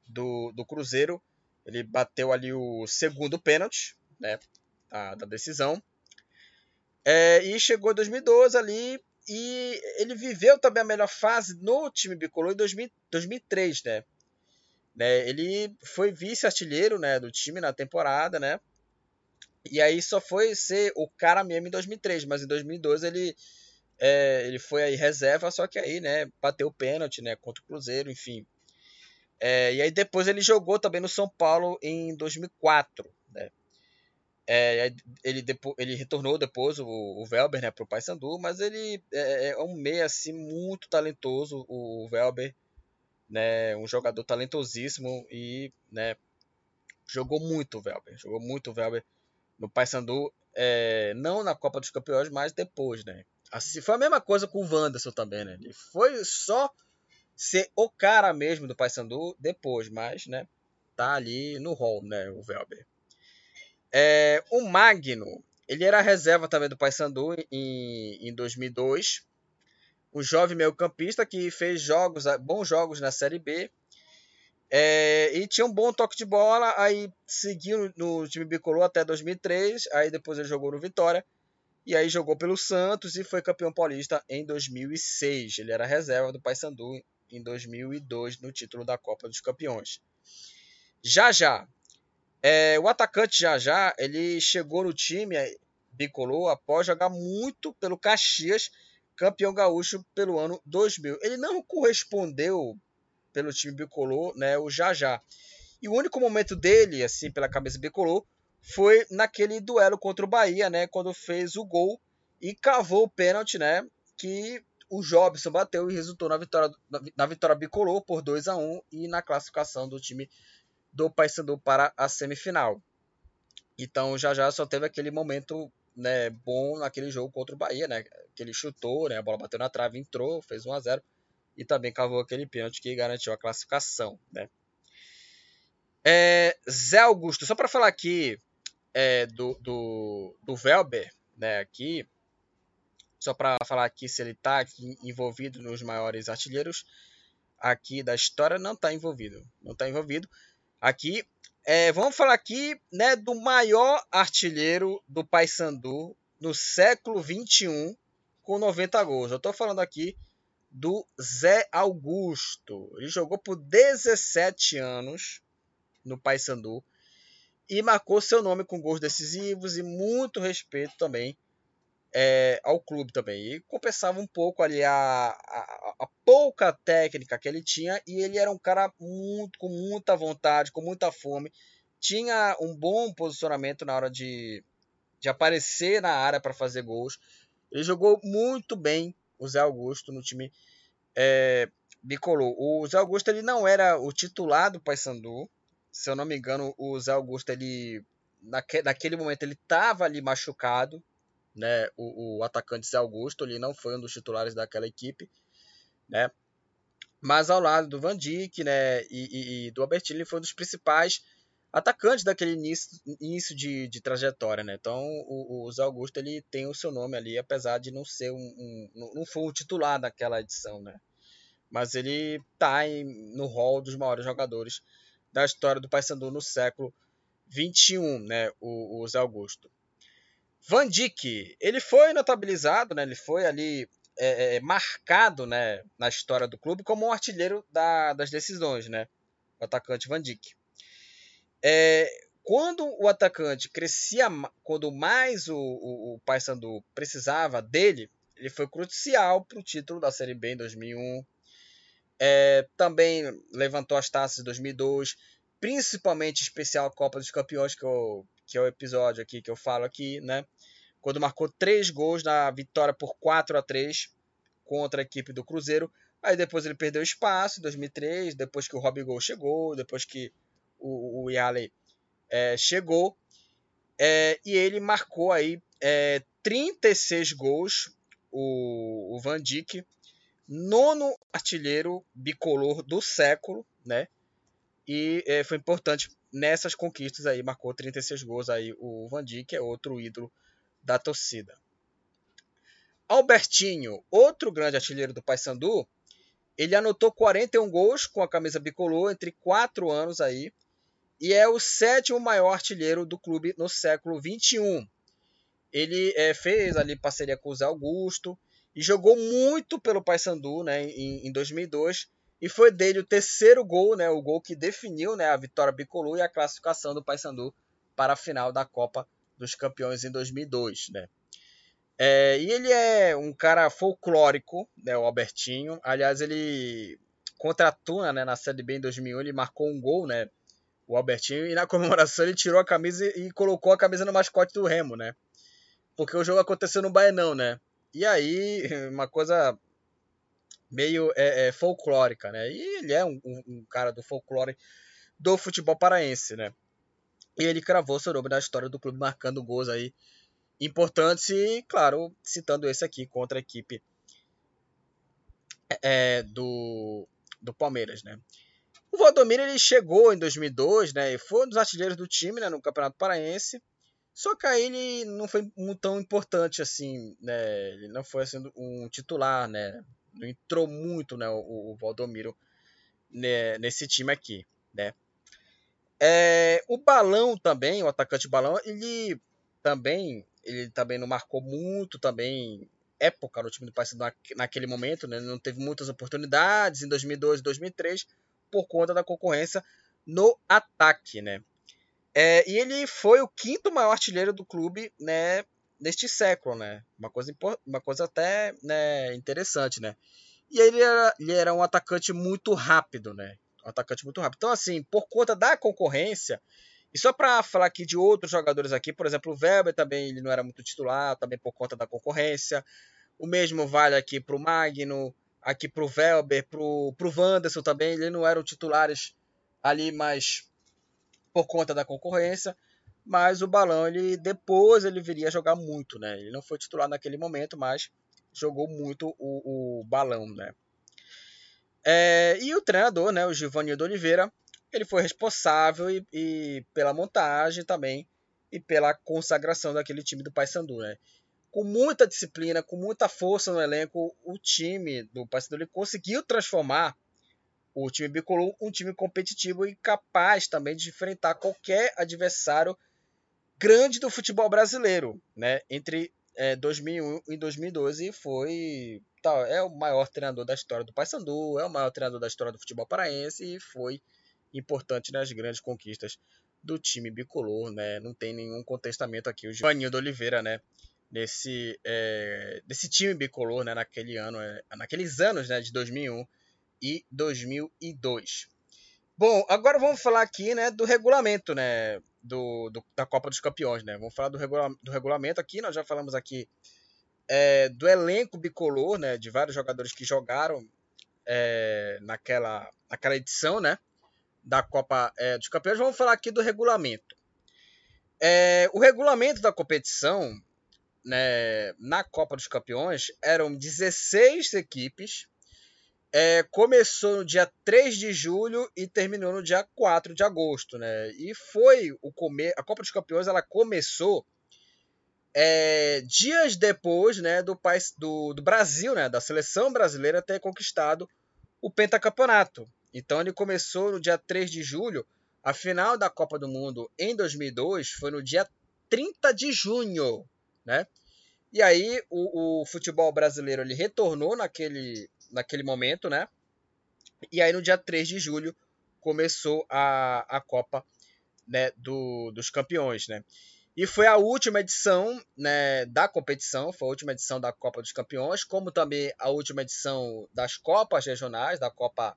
do, do Cruzeiro. Ele bateu ali o segundo pênalti, né, da, da decisão. É, e chegou em 2012 ali e ele viveu também a melhor fase no time bicolor em 2000, 2003, né? Né? Ele foi vice-artilheiro né, do time na temporada, né? E aí só foi ser o cara mesmo em 2003, mas em 2012 ele, é, ele foi aí reserva, só que aí, né, bateu o pênalti, né, contra o Cruzeiro, enfim. É, e aí depois ele jogou também no São Paulo em 2004. Né? É, ele, depois, ele retornou depois o, o Velber né, para o Paysandu, mas ele é, é, um meia assim, muito talentoso, o Velber, né, um jogador talentosíssimo e né, jogou muito o Velber, jogou muito o Velber no Paysandu, é, não na Copa dos Campeões, mas depois, né? Assim, foi a mesma coisa com o Wanderson também, né? Ele foi só ser o cara mesmo do Paysandu depois, mas, né, tá ali no hall, né, o Velber. É, o Magno, ele era reserva também do Paysandu em, em 2002. Um jovem meio-campista que fez jogos, bons jogos na Série B. É, e tinha um bom toque de bola, aí seguiu no time bicolor até 2003, aí depois ele jogou no Vitória, e aí jogou pelo Santos e foi campeão paulista em 2006. Ele era reserva do Paysandu em 2002 no título da Copa dos Campeões. Já já, é, o atacante já já, ele chegou no time bicolor após jogar muito pelo Caxias, campeão gaúcho pelo ano 2000. Ele não correspondeu pelo time bicolor, né, o já já. E o único momento dele, assim, pela cabeça bicolor, foi naquele duelo contra o Bahia, né, quando fez o gol e cavou o pênalti, né, que o Jobson bateu e resultou na vitória, na vitória bicolor por 2 a 1 e na classificação do time do Paysandu para a semifinal. Então já já só teve aquele momento né, bom naquele jogo contra o Bahia, né? Que ele chutou, né? A bola bateu na trave, entrou, fez 1 a 0 e também cavou aquele pênalti que garantiu a classificação, né? É, Zé Augusto, só para falar aqui é, do, do, do Velber, né? Aqui só para falar aqui se ele está envolvido nos maiores artilheiros aqui da história, não está envolvido. Não está envolvido. Aqui, é, vamos falar aqui né, do maior artilheiro do Paysandu no século 21 com 90 gols. Eu estou falando aqui do Zé Augusto. Ele jogou por 17 anos no Paysandu e marcou seu nome com gols decisivos e muito respeito também é, ao clube também. E compensava um pouco ali a, a, a, pouca técnica que ele tinha. E ele era um cara muito, com muita vontade, com muita fome. Tinha um bom posicionamento na hora de, de aparecer na área para fazer gols. Ele jogou muito bem o Zé Augusto no time é, bicolor. O Zé Augusto ele não era o titular do Paysandu. Se eu não me engano, o Zé Augusto ele naque, naquele momento ele estava ali machucado né, o, o atacante Zé Augusto, ele não foi um dos titulares daquela equipe, né, mas ao lado do Van Dijk, né, e, e, e do Albertini, ele foi um dos principais atacantes daquele início, início de, de trajetória, né, então o, o Zé Augusto, ele tem o seu nome ali, apesar de não ser um, um não foi um titular daquela edição, né, mas ele tá em, no hall dos maiores jogadores da história do Paysandu no século 21, né, o, o Zé Augusto. Van Dijk, ele foi notabilizado, né? Ele foi ali é, é, marcado, né, na história do clube como um artilheiro da, das decisões, né? O atacante Van Dijk. É, quando o atacante crescia, quando mais o, o, o Paysandu precisava dele, ele foi crucial para o título da Série B em 2001. É, também levantou as taças em 2002, principalmente especial Copa dos Campeões que eu que é o episódio aqui que eu falo aqui, né? Quando marcou três gols na vitória por 4 a 3 contra a equipe do Cruzeiro. Aí depois ele perdeu espaço em 2003, depois que o Robbie Gol chegou, depois que o, o Yale é, chegou. É, e ele marcou aí é, 36 gols, o, o Van Dijk, nono artilheiro bicolor do século, né? E é, foi importante nessas conquistas aí, marcou 36 gols aí o Van Dijk, é outro ídolo da torcida. Albertinho, outro grande artilheiro do Paysandu, ele anotou 41 gols com a camisa bicolor entre 4 anos aí e é o sétimo maior artilheiro do clube no século 21. Ele é, fez ali parceria com o Zé Augusto e jogou muito pelo Paysandu né, em, em 2002 e foi dele o terceiro gol, né, o gol que definiu né, a vitória bicolor e a classificação do Paysandu para a final da Copa dos Campeões em 2002. Né. É, e ele é um cara folclórico, né, o Albertinho. Aliás, ele contra a Tuna, né, na Série B em 2001, ele marcou um gol, né, o Albertinho, e na comemoração ele tirou a camisa e colocou a camisa no mascote do Remo, né, porque o jogo aconteceu no Baenão, né, e aí, [laughs] uma coisa meio é, é, folclórica, né, e ele é um, um, um cara do folclore do futebol paraense, né, e ele cravou seu nome na história do clube, marcando gols aí importantes e, claro, citando esse aqui contra a equipe é, do, do Palmeiras, né? O Valdomiro ele chegou em 2002, né? E foi um dos artilheiros do time, né? No Campeonato Paraense. Só que aí ele não foi tão importante assim, né? Ele não foi assim, um titular, né? Não entrou muito, né? O, o Valdomiro né? nesse time aqui, né? É, o Balão também, o atacante Balão, ele também, ele também não marcou muito também época no time do Paysandu naquele momento, né? Não teve muitas oportunidades em 2002 e 2003 por conta da concorrência no ataque, né? É, e ele foi o quinto maior artilheiro do clube, né? Neste século, né? Uma coisa, uma coisa até né, interessante, né? E ele era, ele era um atacante muito rápido, né? Um atacante muito rápido. Então, assim, por conta da concorrência, e só para falar aqui de outros jogadores aqui, por exemplo, o Weber também ele não era muito titular, também por conta da concorrência. O mesmo vale aqui para o Magno, aqui para o Velber, para o Wanderson também. Ele não eram titulares ali, mas por conta da concorrência. Mas o Balão, ele depois ele viria a jogar muito, né? Ele não foi titular naquele momento, mas jogou muito o, o Balão, né? É, e o treinador, né, o Giovanni Oliveira, ele foi responsável e, e, pela montagem também e pela consagração daquele time do Paysandu, né? com muita disciplina, com muita força no elenco, o time do Paysandu conseguiu transformar o time bicolor um time competitivo e capaz também de enfrentar qualquer adversário grande do futebol brasileiro, né? Entre é, 2001 e 2012 foi tá, é o maior treinador da história do Paysandu, é o maior treinador da história do futebol paraense e foi importante nas grandes conquistas do time bicolor, né? Não tem nenhum contestamento aqui o Giovanni Oliveira, né? desse, é, desse time bicolor né, naquele ano, é, naqueles anos né, de 2001 e 2002. Bom, agora vamos falar aqui né, do regulamento né, do, do da Copa dos Campeões. Né? Vamos falar do, regula do regulamento aqui. Nós já falamos aqui é, do elenco bicolor, né, de vários jogadores que jogaram é, naquela, naquela edição né, da Copa é, dos Campeões. Vamos falar aqui do regulamento. É, o regulamento da competição né, na Copa dos Campeões eram 16 equipes. É, começou no dia 3 de julho e terminou no dia 4 de agosto, né? E foi o come a Copa dos Campeões ela começou é, dias depois, né, do, país, do, do Brasil, né, da seleção brasileira ter conquistado o pentacampeonato. Então ele começou no dia 3 de julho. A final da Copa do Mundo em 2002 foi no dia 30 de junho né? E aí o, o futebol brasileiro ele retornou naquele, naquele momento, né? E aí no dia 3 de julho começou a, a Copa né, do, dos Campeões, né? E foi a última edição né, da competição, foi a última edição da Copa dos Campeões, como também a última edição das Copas regionais, da Copa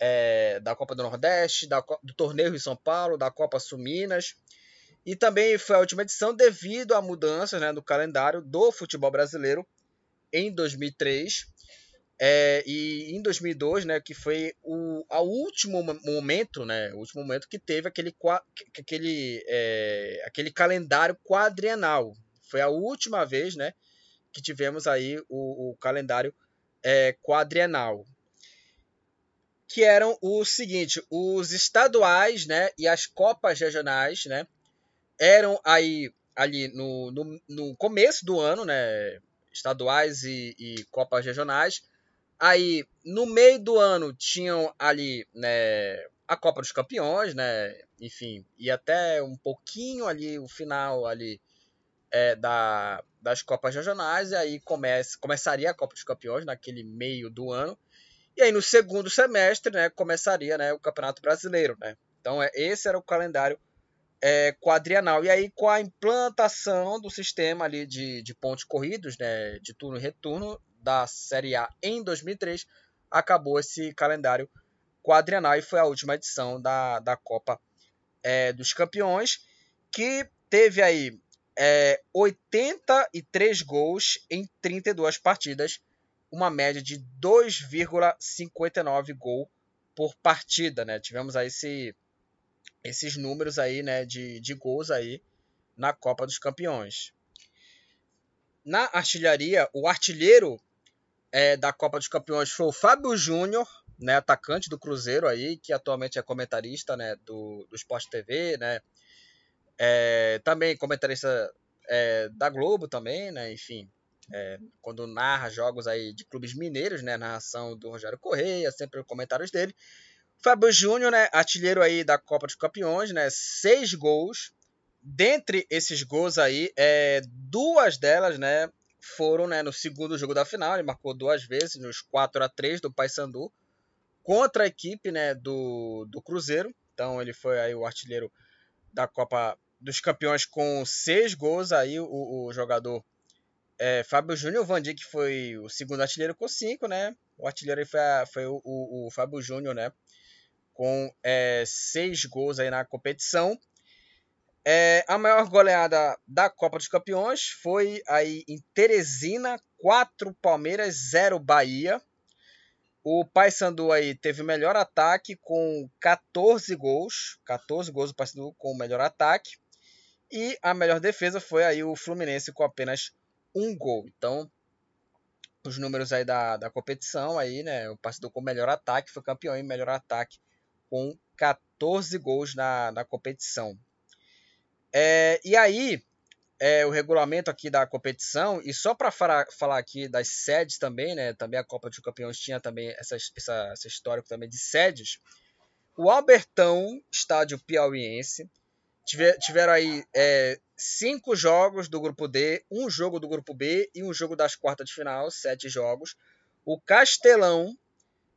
é, da Copa do Nordeste, da, do Torneio em São Paulo, da Copa Sul Minas e também foi a última edição devido a mudanças né, no calendário do futebol brasileiro em 2003 é, e em 2002, né, que foi o a último momento, né, o último momento que teve aquele aquele é, aquele calendário quadrienal. Foi a última vez, né, que tivemos aí o, o calendário é, quadrienal que eram o seguinte, os estaduais, né, e as copas regionais, né, eram aí ali no, no, no começo do ano, né? Estaduais e, e Copas regionais. Aí, no meio do ano, tinham ali né, a Copa dos Campeões, né? Enfim, e até um pouquinho ali, o final ali é, da, das Copas regionais. E aí comece, começaria a Copa dos Campeões naquele meio do ano. E aí, no segundo semestre, né, começaria né, o Campeonato Brasileiro, né? Então, é, esse era o calendário é. E aí, com a implantação do sistema ali de, de pontos corridos, né, de turno e retorno da Série A em 2003, acabou esse calendário quadrienal e foi a última edição da, da Copa é, dos Campeões, que teve aí é, 83 gols em 32 partidas, uma média de 2,59 gol por partida, né? Tivemos aí esse, esses números aí, né, de, de gols aí na Copa dos Campeões. Na artilharia, o artilheiro é, da Copa dos Campeões foi o Fábio Júnior, né, atacante do Cruzeiro aí, que atualmente é comentarista, né, do, do Sport TV, né, é, também comentarista é, da Globo também, né, enfim, é, quando narra jogos aí de clubes mineiros, né, narração do Rogério Correia, sempre comentários dele. Fábio Júnior, né, artilheiro aí da Copa dos Campeões, né, seis gols, dentre esses gols aí, é, duas delas, né, foram né, no segundo jogo da final. Ele marcou duas vezes, nos 4 a 3 do Paysandu, contra a equipe né, do, do Cruzeiro. Então ele foi aí o artilheiro da Copa dos Campeões com seis gols. Aí o, o jogador é, Fábio Júnior, o Dijk foi o segundo artilheiro com cinco, né? O artilheiro aí foi, a, foi o, o, o Fábio Júnior, né? Com é, seis gols aí na competição. É, a maior goleada da Copa dos Campeões foi aí em Teresina, 4 Palmeiras, 0 Bahia. O Paysandu aí teve o melhor ataque com 14 gols, 14 gols do Paysandu com o melhor ataque. E a melhor defesa foi aí o Fluminense com apenas um gol. Então, os números aí da, da competição aí, né? O Paysandu com o melhor ataque foi campeão em melhor ataque com 14 gols na, na competição. É, e aí, é, o regulamento aqui da competição, e só para falar, falar aqui das sedes também, né? Também a Copa dos Campeões tinha também essa, essa, história também de sedes. O Albertão, estádio piauiense, tiver, tiveram aí é, cinco jogos do grupo D, um jogo do grupo B e um jogo das quartas de final, sete jogos. O Castelão,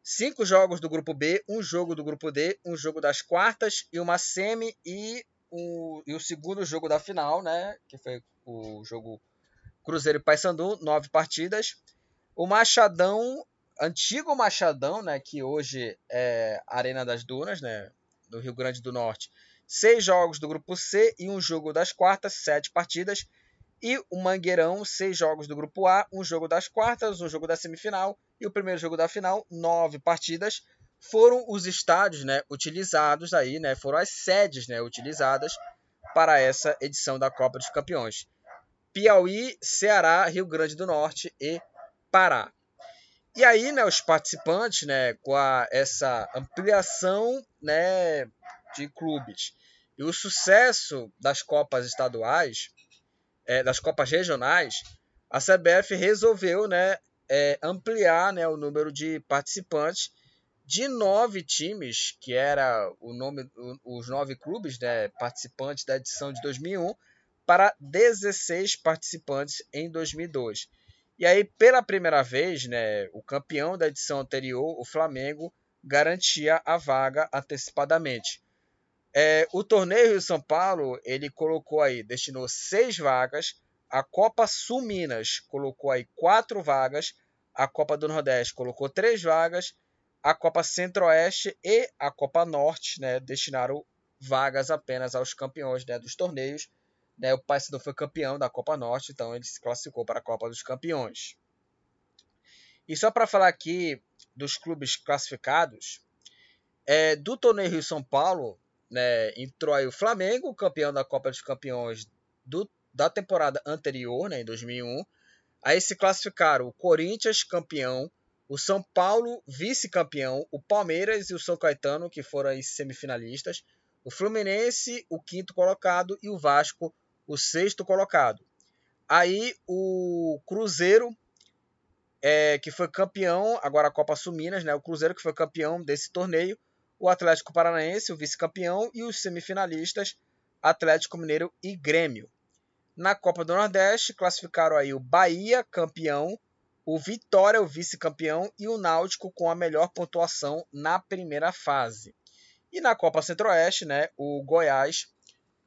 cinco jogos do grupo B, um jogo do grupo D, um jogo das quartas e uma semi e o, e o segundo jogo da final, né? Que foi o jogo Cruzeiro e Paysandu, nove partidas. O Machadão, antigo Machadão, né? Que hoje é Arena das Dunas, né? Do Rio Grande do Norte. Seis jogos do grupo C e um jogo das quartas, sete partidas. E o Mangueirão, seis jogos do grupo A, um jogo das quartas, um jogo da semifinal e o primeiro jogo da final, nove partidas foram os estádios né, utilizados aí, né, foram as sedes né, utilizadas para essa edição da Copa dos Campeões. Piauí, Ceará, Rio Grande do Norte e Pará. E aí, né, os participantes, né, com a, essa ampliação, né, de clubes e o sucesso das copas estaduais, é, das copas regionais, a CBF resolveu, né, é, ampliar, né, o número de participantes de nove times, que era o nome, os nove clubes né, participantes da edição de 2001, para 16 participantes em 2002. E aí, pela primeira vez, né, o campeão da edição anterior, o Flamengo, garantia a vaga antecipadamente. É, o torneio Rio São Paulo, ele colocou aí, destinou seis vagas. A Copa Sul Minas colocou aí quatro vagas. A Copa do Nordeste colocou três vagas a Copa Centro-Oeste e a Copa Norte né, destinaram vagas apenas aos campeões né, dos torneios. Né, o Paysandu foi campeão da Copa Norte, então ele se classificou para a Copa dos Campeões. E só para falar aqui dos clubes classificados, é, do torneio Rio São Paulo, né, entrou aí o Flamengo, campeão da Copa dos Campeões do, da temporada anterior, né, em 2001. Aí se classificaram o Corinthians, campeão, o São Paulo, vice-campeão, o Palmeiras e o São Caetano, que foram aí semifinalistas, o Fluminense, o quinto colocado, e o Vasco, o sexto colocado. Aí o Cruzeiro, é, que foi campeão, agora a Copa Sul Minas, né? O Cruzeiro que foi campeão desse torneio, o Atlético Paranaense, o vice-campeão, e os semifinalistas, Atlético Mineiro e Grêmio. Na Copa do Nordeste, classificaram aí o Bahia, campeão, o Vitória, o vice-campeão, e o Náutico com a melhor pontuação na primeira fase. E na Copa Centro-Oeste, né, o Goiás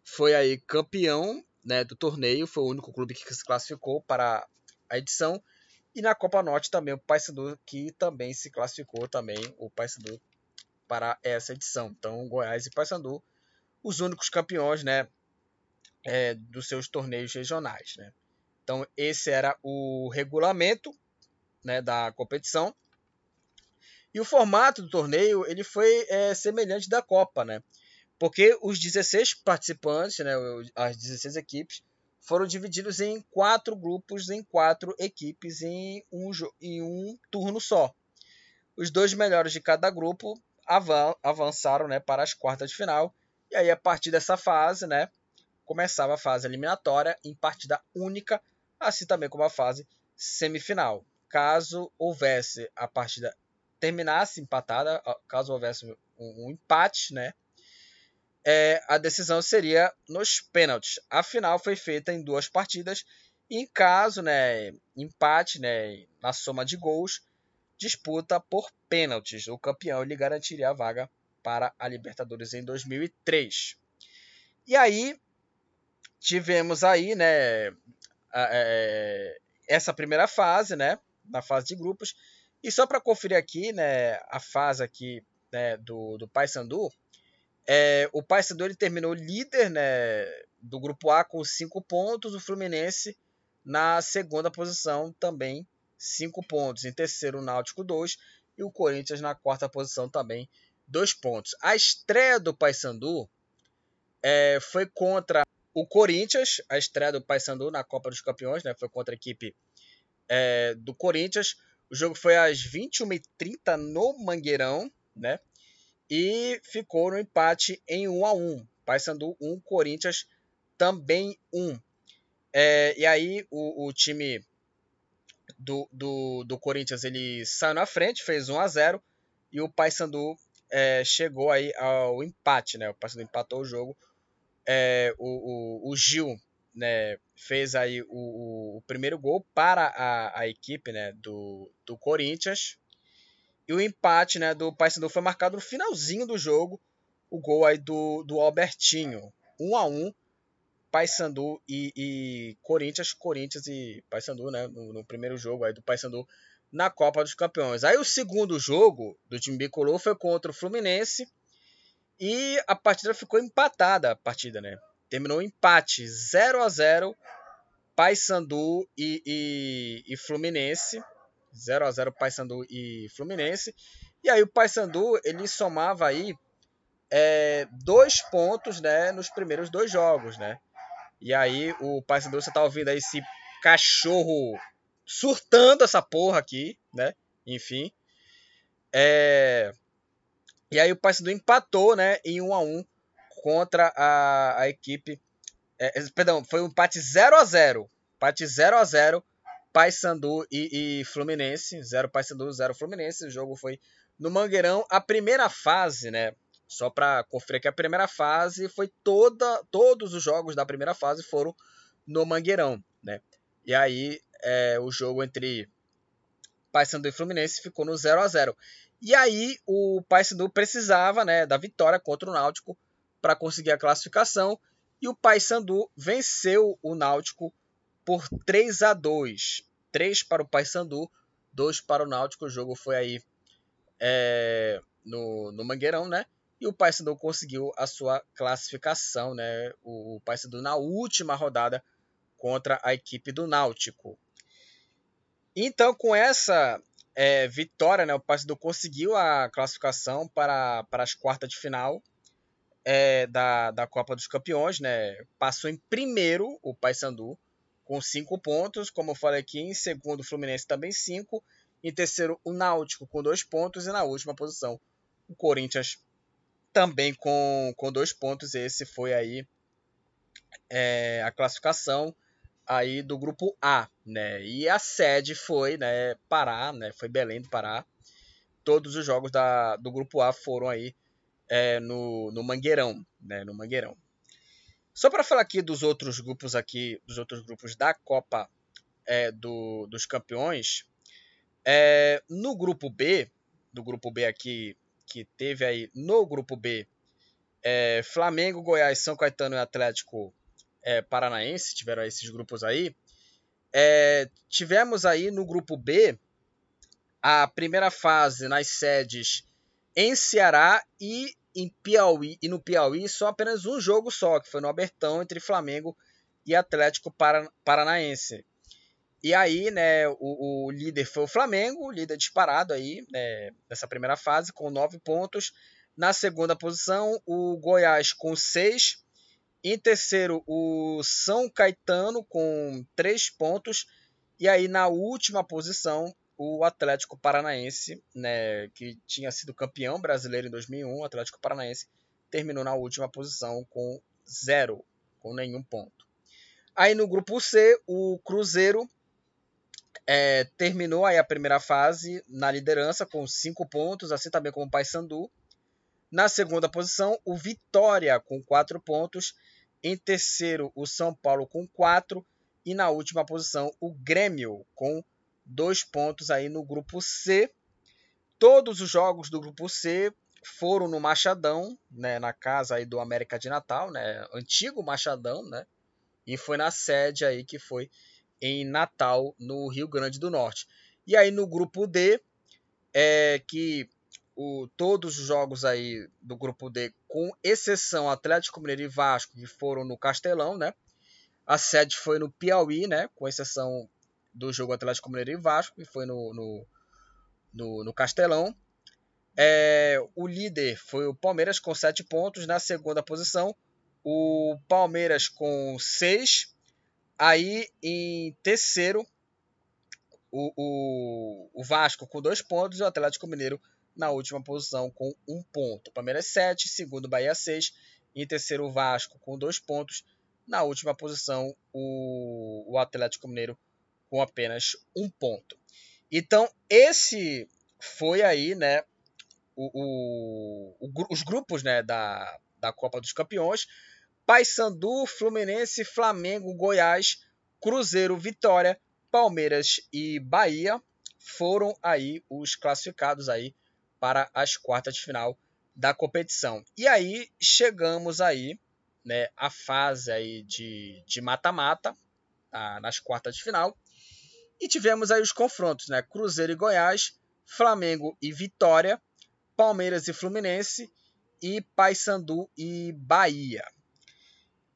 foi aí campeão né, do torneio, foi o único clube que se classificou para a edição. E na Copa Norte também o Paysandu que também se classificou também o Paysandu para essa edição. Então Goiás e Paysandu os únicos campeões, né, é, dos seus torneios regionais, né. Então esse era o regulamento, né, da competição. E o formato do torneio ele foi é, semelhante da Copa, né? Porque os 16 participantes, né, as 16 equipes, foram divididos em quatro grupos, em quatro equipes, em um, em um turno só. Os dois melhores de cada grupo avançaram né, para as quartas de final. E aí, a partir dessa fase, né, começava a fase eliminatória em partida única, assim também como a fase semifinal. Caso houvesse a partida terminasse empatada, caso houvesse um, um empate, né, é, a decisão seria nos pênaltis. A final foi feita em duas partidas. E em caso, né, empate, né, na soma de gols, disputa por pênaltis. O campeão lhe garantiria a vaga para a Libertadores em 2003. E aí tivemos aí, né, é, essa primeira fase, né, na fase de grupos. E só para conferir aqui, né, a fase aqui né, do, do Paysandu, é, o Paysandu ele terminou líder né, do grupo A com 5 pontos, o Fluminense na segunda posição também 5 pontos, em terceiro o Náutico 2 e o Corinthians na quarta posição também 2 pontos. A estreia do Paysandu é, foi contra o Corinthians, a estreia do Paysandu na Copa dos Campeões, né, foi contra a equipe é, do Corinthians. O jogo foi às 21h30 no Mangueirão, né? e ficou no empate em 1 a 1 Paysandu 1, Corinthians também 1. É, e aí o, o time do, do, do, Corinthians ele saiu na frente, fez 1 a 0 e o Paysandu é, chegou aí ao empate, né? O Paysandu empatou o jogo. É, o, o, o, Gil né, fez aí o, o, primeiro gol para a, a equipe né, do, do Corinthians. E o empate né, do Paysandu foi marcado no finalzinho do jogo. O gol aí do, do Albertinho. 1 a 1 Paysandu e, e Corinthians. Corinthians e Paysandu, né? No, no, primeiro jogo aí do Paysandu na Copa dos Campeões. Aí o segundo jogo do time bicolor foi contra o Fluminense. E a partida ficou empatada, a partida, né? Terminou empate 0 a 0 Paysandu e, e, e Fluminense. 0 a 0 Paysandu e Fluminense. E aí o Paysandu ele somava aí é, dois pontos, né, nos primeiros dois jogos, né? E aí o Paysandu você tá ouvindo aí esse cachorro surtando essa porra aqui, né? Enfim. É... E aí o Paysandu empatou, né, em 1 a 1 contra a, a equipe é, perdão, foi um empate 0 a 0. Empate 0 a 0 Paysandu e, e Fluminense. 0 Paysandu, 0 Fluminense. O jogo foi no Mangueirão. A primeira fase, né? Só para conferir que a primeira fase foi toda, todos os jogos da primeira fase foram no Mangueirão, né? E aí é, o jogo entre Paysandu e Fluminense ficou no 0 a 0. E aí o Paysandu precisava, né, da vitória contra o Náutico para conseguir a classificação e o Paysandu venceu o Náutico por 3 a 2 3 para o Paysandu, 2 para o Náutico. O jogo foi aí é, no, no Mangueirão, né? E o Paysandu conseguiu a sua classificação, né? O, o Paysandu na última rodada contra a equipe do Náutico. Então, com essa é, vitória, né, o Paysandu conseguiu a classificação para, para as quartas de final é, da, da Copa dos Campeões, né? Passou em primeiro o Paysandu com 5 pontos, como eu falei aqui, em segundo o Fluminense também 5, em terceiro o Náutico com 2 pontos e na última posição o Corinthians também com, com dois pontos. Esse foi aí é, a classificação aí do grupo A, né? E a sede foi, né, Pará, né? Foi Belém do Pará. Todos os jogos da, do grupo A foram aí é, no, no Mangueirão, né? No Mangueirão. Só para falar aqui dos outros grupos aqui, dos outros grupos da Copa é, do, dos Campeões, é, no grupo B, do grupo B aqui que teve aí no grupo B, é, Flamengo, Goiás, São Caetano e Atlético é, Paranaense tiveram esses grupos aí. É, tivemos aí no grupo B a primeira fase nas sedes em Ceará e em Piauí e no Piauí só apenas um jogo só, que foi no Abertão entre Flamengo e Atlético Paranaense. E aí, né, o, o, líder foi o Flamengo, líder disparado aí, né, nessa primeira fase, com nove pontos. Na segunda posição, o Goiás com seis. Em terceiro, o São Caetano com três pontos. E aí, na última posição, o Atlético Paranaense, né, que tinha sido campeão brasileiro em 2001, o Atlético Paranaense terminou na última posição com zero, com nenhum ponto. Aí no grupo C, o Cruzeiro é, terminou aí a primeira fase na liderança com cinco pontos, assim também como o Paysandu. Na segunda posição, o Vitória com quatro pontos. Em terceiro, o São Paulo com quatro. E na última posição, o Grêmio com dois pontos aí no grupo C. Todos os jogos do grupo C foram no Machadão, né, na casa aí do América de Natal, né, antigo Machadão, né, e foi na sede aí que foi em Natal, no Rio Grande do Norte. E aí no grupo D, é que o, todos os jogos aí do grupo D, com exceção Atlético Mineiro e Vasco, que foram no Castelão, né? A sede foi no Piauí, né? Com exceção do jogo Atlético Mineiro e Vasco, que foi no, no, no, no Castelão. É, o líder foi o Palmeiras com 7 pontos. Na segunda posição, o Palmeiras com 6. Aí em terceiro, o, o, o Vasco com 2 pontos e o Atlético Mineiro na última posição com 1 um ponto. Palmeiras 7, segundo Bahia 6. Em terceiro, o Vasco com 2 pontos. Na última posição, o, o Atlético Mineiro com apenas um ponto. Então, esse foi aí, né, o, o, o, os grupos né, da, da Copa dos Campeões. Paysandu, Fluminense, Flamengo, Goiás, Cruzeiro, Vitória, Palmeiras e Bahia foram aí os classificados aí para as quartas de final da competição. E aí chegamos aí, né, a fase aí de mata-mata, tá, nas quartas de final. E tivemos aí os confrontos, né? Cruzeiro e Goiás, Flamengo e Vitória, Palmeiras e Fluminense e Paysandu e Bahia.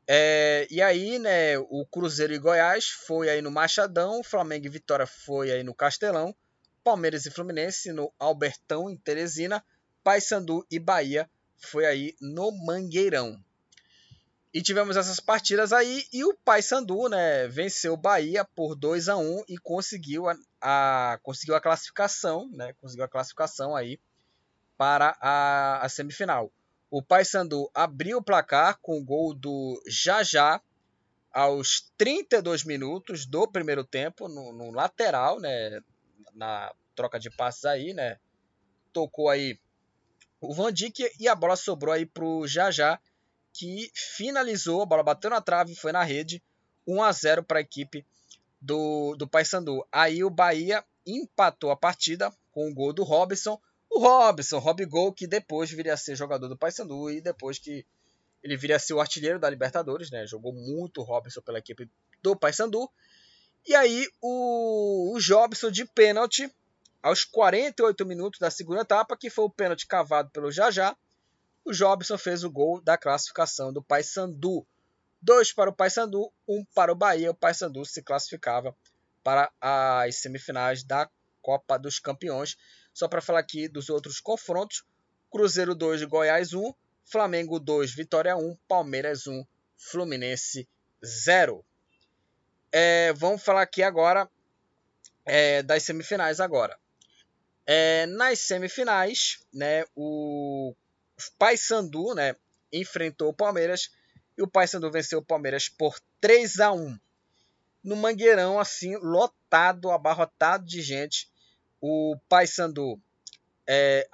É, e aí, né, o Cruzeiro e Goiás foi aí no Machadão, Flamengo e Vitória foi aí no Castelão, Palmeiras e Fluminense no Albertão, em Teresina, Paysandu e Bahia foi aí no Mangueirão. E tivemos essas partidas aí e o Paysandu, né, venceu o Bahia por 2 a 1 e conseguiu a, a, conseguiu a classificação, né, conseguiu a classificação aí para a, a semifinal. O Paysandu abriu o placar com o gol do Jajá aos 32 minutos do primeiro tempo no, no lateral, né, na troca de passes aí, né, tocou aí o Van Dijk e a bola sobrou aí pro Jajá que finalizou, a bola bateu na trave, foi na rede, 1 a 0 para a equipe do, do Paysandu. Aí o Bahia empatou a partida com o gol do Robson. O Robson, Rob Gol, que depois viria a ser jogador do Paysandu e depois que ele viria a ser o artilheiro da Libertadores, né? Jogou muito o Robson pela equipe do Paysandu. E aí o, o Jobson de pênalti aos 48 minutos da segunda etapa, que foi o pênalti cavado pelo Jajá o Jobson fez o gol da classificação do Paysandu. Dois para o Paysandu, um para o Bahia. O Paysandu se classificava para as semifinais da Copa dos Campeões. Só para falar aqui dos outros confrontos: Cruzeiro 2, Goiás 1, Flamengo 2, Vitória 1, Palmeiras 1, Fluminense 0. É, vamos falar aqui agora é, das semifinais agora. É, nas semifinais, né, o Paysandu, né, enfrentou o Palmeiras e o Paysandu venceu o Palmeiras por 3 a 1. No Mangueirão, assim, lotado, abarrotado de gente. O Paysandu é,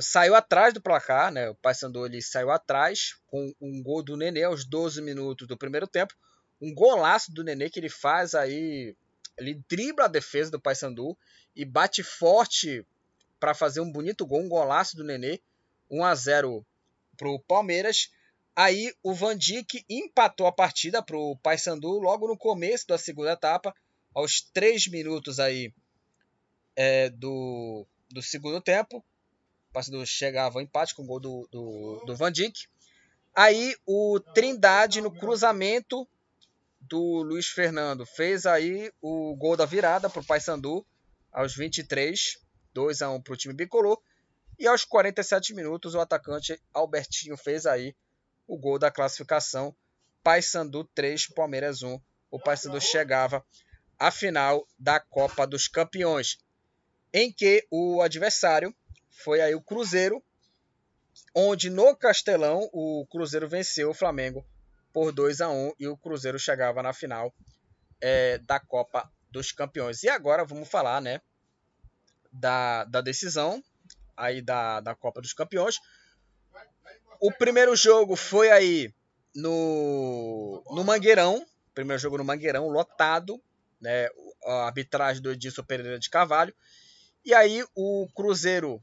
saiu atrás do placar, né? O Paysandu ele saiu atrás com um gol do Nenê aos 12 minutos do primeiro tempo. Um golaço do Nenê que ele faz aí, ele dribla a defesa do Paysandu e bate forte para fazer um bonito gol, um golaço do Nenê. 1 a 0 para o Palmeiras. Aí o Van Dijk empatou a partida para o Paysandu logo no começo da segunda etapa. aos 3 minutos aí é, do, do segundo tempo. O Paysandu chegava ao empate com o gol do, do, do Van Dijk. Aí o Trindade no cruzamento do Luiz Fernando fez aí o gol da virada para o Paysandu aos 23, 2 a 1 para o time bicolor. E aos 47 minutos o atacante Albertinho fez aí o gol da classificação. Paysandu 3, Palmeiras 1. O Paysandu chegava à final da Copa dos Campeões, em que o adversário foi aí o Cruzeiro, onde no Castelão o Cruzeiro venceu o Flamengo por 2 a 1 e o Cruzeiro chegava na final é, da Copa dos Campeões. E agora vamos falar, né, da, da decisão aí da, da Copa dos Campeões. O primeiro jogo foi aí no, no Mangueirão, primeiro jogo no Mangueirão, lotado, né, a arbitragem do Edilson Pereira de Carvalho. E aí o Cruzeiro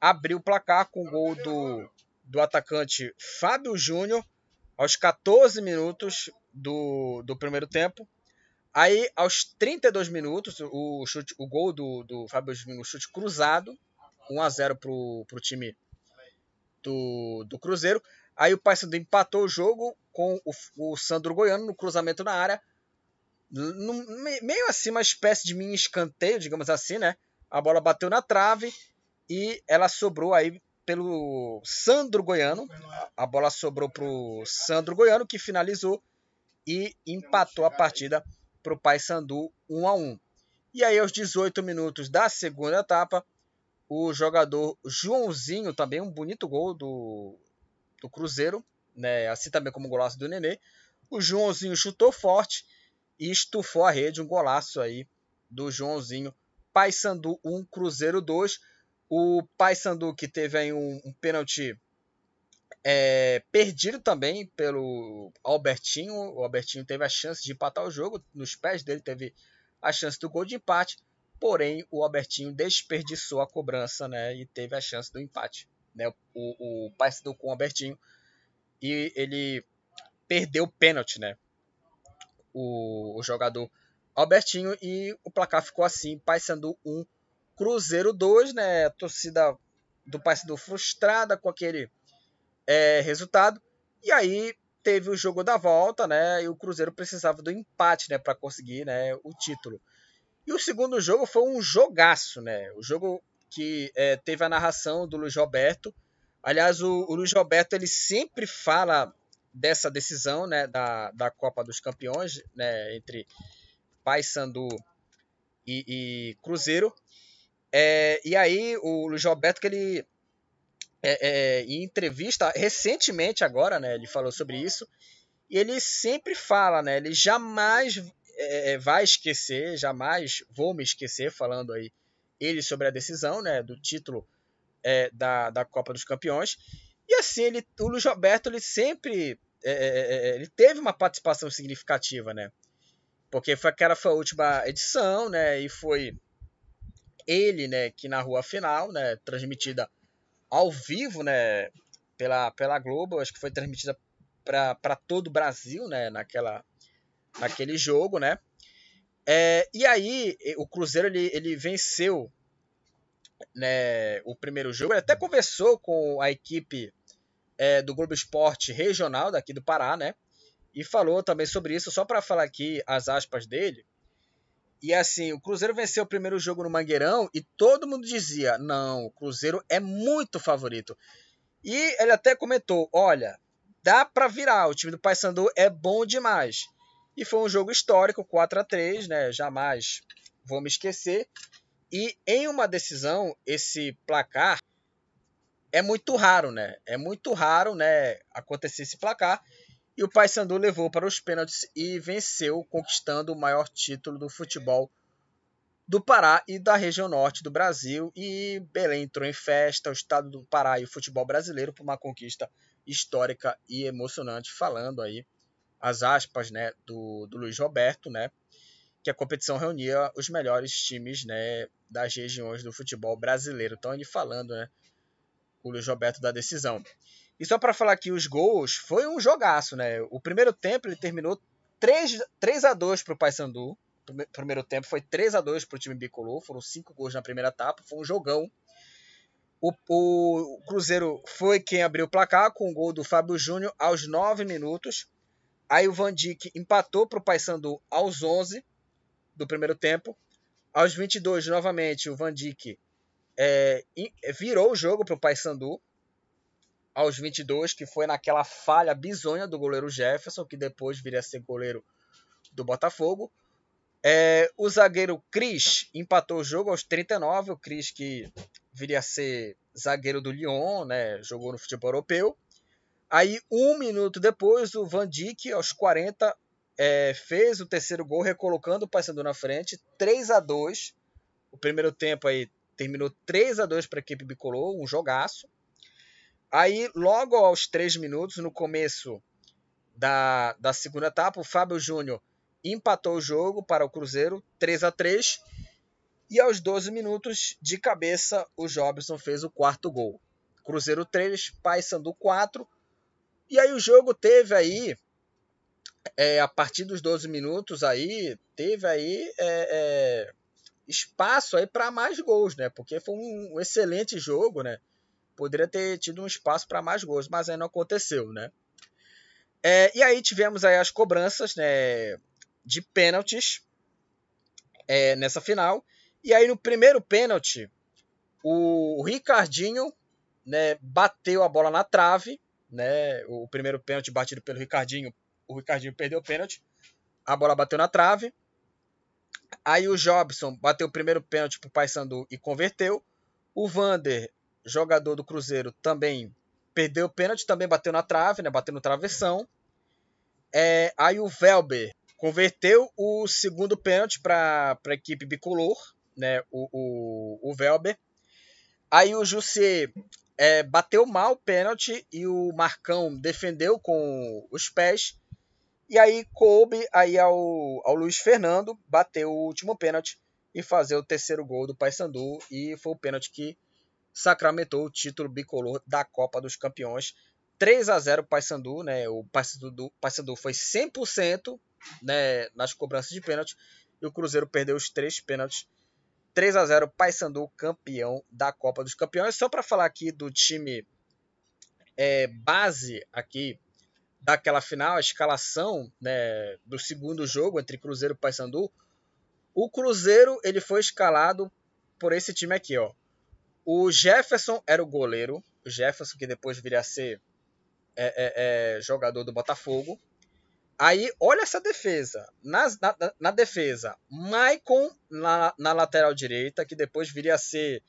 abriu o placar com o gol do, do atacante Fábio Júnior aos 14 minutos do, do primeiro tempo. Aí, aos 32 minutos, o, chute, o gol do, do Fábio Júnior, o chute cruzado, 1 a 0 para o time do, do Cruzeiro. Aí o Paysandu empatou o jogo com o, o Sandro Goiano no cruzamento na área. Meio assim, uma espécie de mini escanteio, digamos assim, né? A bola bateu na trave e ela sobrou aí pelo Sandro Goiano. A bola sobrou para o Sandro Goiano, que finalizou e empatou a partida para o Paysandu 1 a 1. E aí, aos 18 minutos da segunda etapa, o jogador Joãozinho, também um bonito gol do, do Cruzeiro, né? assim também como o golaço do Nenê. O Joãozinho chutou forte e estufou a rede, um golaço aí do Joãozinho. Paysandu 1, Cruzeiro 2. O Paysandu que teve aí um, um pênalti é, perdido também pelo Albertinho. O Albertinho teve a chance de empatar o jogo. Nos pés dele teve a chance do gol de empate. Porém, o Albertinho desperdiçou a cobrança né, e teve a chance do empate. Né? O, o Paysandu com o Albertinho. E ele perdeu o pênalti, né? O, o jogador Albertinho. E o placar ficou assim: Paysandu 1, Cruzeiro 2, né? A torcida do Paysandu frustrada com aquele é, resultado. E aí teve o jogo da volta, né? E o Cruzeiro precisava do empate, né, para conseguir, né, o título. E o segundo jogo foi um jogaço, né? O jogo que é, teve a narração do Luiz Roberto. Aliás, o, o Luiz Roberto ele sempre fala dessa decisão, né, da, da Copa dos Campeões, né, entre Paysandu e, e Cruzeiro. É, e aí o Luiz Roberto que ele é, é, em entrevista recentemente agora, né, ele falou sobre isso e ele sempre fala, né, ele jamais é, é, vai esquecer, jamais vou me esquecer falando aí ele sobre a decisão, né, do título é, da, da Copa dos Campeões. E assim ele, o Luiz Roberto ele sempre é, ele teve uma participação significativa, né, porque foi aquela foi a última edição, né, e foi ele, né, que narrou a final, né, transmitida ao vivo, né, pela, pela Globo, acho que foi transmitida para todo o Brasil, né, naquela, naquele jogo, né. É, e aí o Cruzeiro ele, ele venceu né, o primeiro jogo, ele até conversou com a equipe é, do Globo Esporte regional daqui do Pará, né, e falou também sobre isso, só para falar aqui as aspas dele, e assim, o Cruzeiro venceu o primeiro jogo no Mangueirão e todo mundo dizia: não, o Cruzeiro é muito favorito. E ele até comentou: olha, dá para virar, o time do Paysandu é bom demais. E foi um jogo histórico, 4 a 3 né? Jamais vou me esquecer. E em uma decisão, esse placar é muito raro, né? É muito raro, né, acontecer esse placar. E o Paysandu levou para os pênaltis e venceu, conquistando o maior título do futebol do Pará e da região norte do Brasil. E Belém entrou em festa, o estado do Pará e o futebol brasileiro por uma conquista histórica e emocionante, falando aí as aspas né, do, do Luiz Roberto, né, que a competição reunia os melhores times né, das regiões do futebol brasileiro. Então ele falando, né, o Luiz Roberto da decisão. E só para falar que os gols foi um jogaço, né? O primeiro tempo ele terminou 3, 3 a 2 para o Paysandu. primeiro tempo foi 3 a 2 para o time bicolor, foram cinco gols na primeira etapa, foi um jogão. O, o, Cruzeiro foi quem abriu o placar com o gol do Fábio Júnior aos 9 minutos. Aí o Van Dijk empatou para o Paysandu aos 11 do primeiro tempo. Aos 22, novamente, o Van Dijk é, virou o jogo para o Paysandu. Aos 22, que foi naquela falha bizonha do goleiro Jefferson, que depois viria a ser goleiro do Botafogo. É, o zagueiro Cris empatou o jogo aos 39. O Cris que viria a ser zagueiro do Lyon, né? Jogou no futebol europeu. Aí, um minuto depois, o Van Dijk, aos 40, é, fez o terceiro gol, recolocando o Paysandu na frente, 3 a 2 O primeiro tempo aí terminou 3 a 2 para a equipe bicolor, um jogaço. Aí, logo aos 3 minutos, no começo da, da segunda etapa, o Fábio Júnior empatou o jogo para o Cruzeiro, 3 a 3 E aos 12 minutos, de cabeça, o Jobson fez o quarto gol. Cruzeiro 3, Paysandu 4. E aí o jogo teve aí, é, a partir dos 12 minutos aí, teve aí é, é, espaço aí para mais gols, né? Porque foi um excelente jogo, né? Poderia ter tido um espaço para mais gols, mas aí não aconteceu, né? É, e aí tivemos aí as cobranças, né? de pênaltis é, nessa final. E aí no primeiro pênalti, o Ricardinho né, bateu a bola na trave. Né, o primeiro pênalti batido pelo Ricardinho, o Ricardinho perdeu o pênalti. A bola bateu na trave. Aí o Jobson bateu o primeiro pênalti para o Paysandu e converteu. O Vander, jogador do Cruzeiro, também perdeu o pênalti, também bateu na trave, né, bateu no travessão. É, aí o Velber converteu o segundo pênalti para a equipe bicolor, né, o, o, o Velber. Aí o Jussier é, bateu mal o pênalti e o Marcão defendeu com os pés. E aí coube aí ao, ao Luiz Fernando bater o último pênalti e fazer o terceiro gol do Paysandu. E foi o pênalti que sacramentou o título bicolor da Copa dos Campeões. 3 a 0 Paysandu, né? O Paysandu, Paysandu foi 100% né, nas cobranças de pênalti. E o Cruzeiro perdeu os três pênaltis. 3 a 0 Paysandu, campeão da Copa dos Campeões. Só para falar aqui do time é, base aqui daquela final, a escalação né, do segundo jogo entre Cruzeiro e Paysandu. O Cruzeiro ele foi escalado por esse time aqui, ó. O Jefferson era o goleiro. O Jefferson que depois viria a ser é, é, é jogador do Botafogo. Aí, olha essa defesa. na, na, defesa, Maicon na, na lateral direita, que depois viria a ser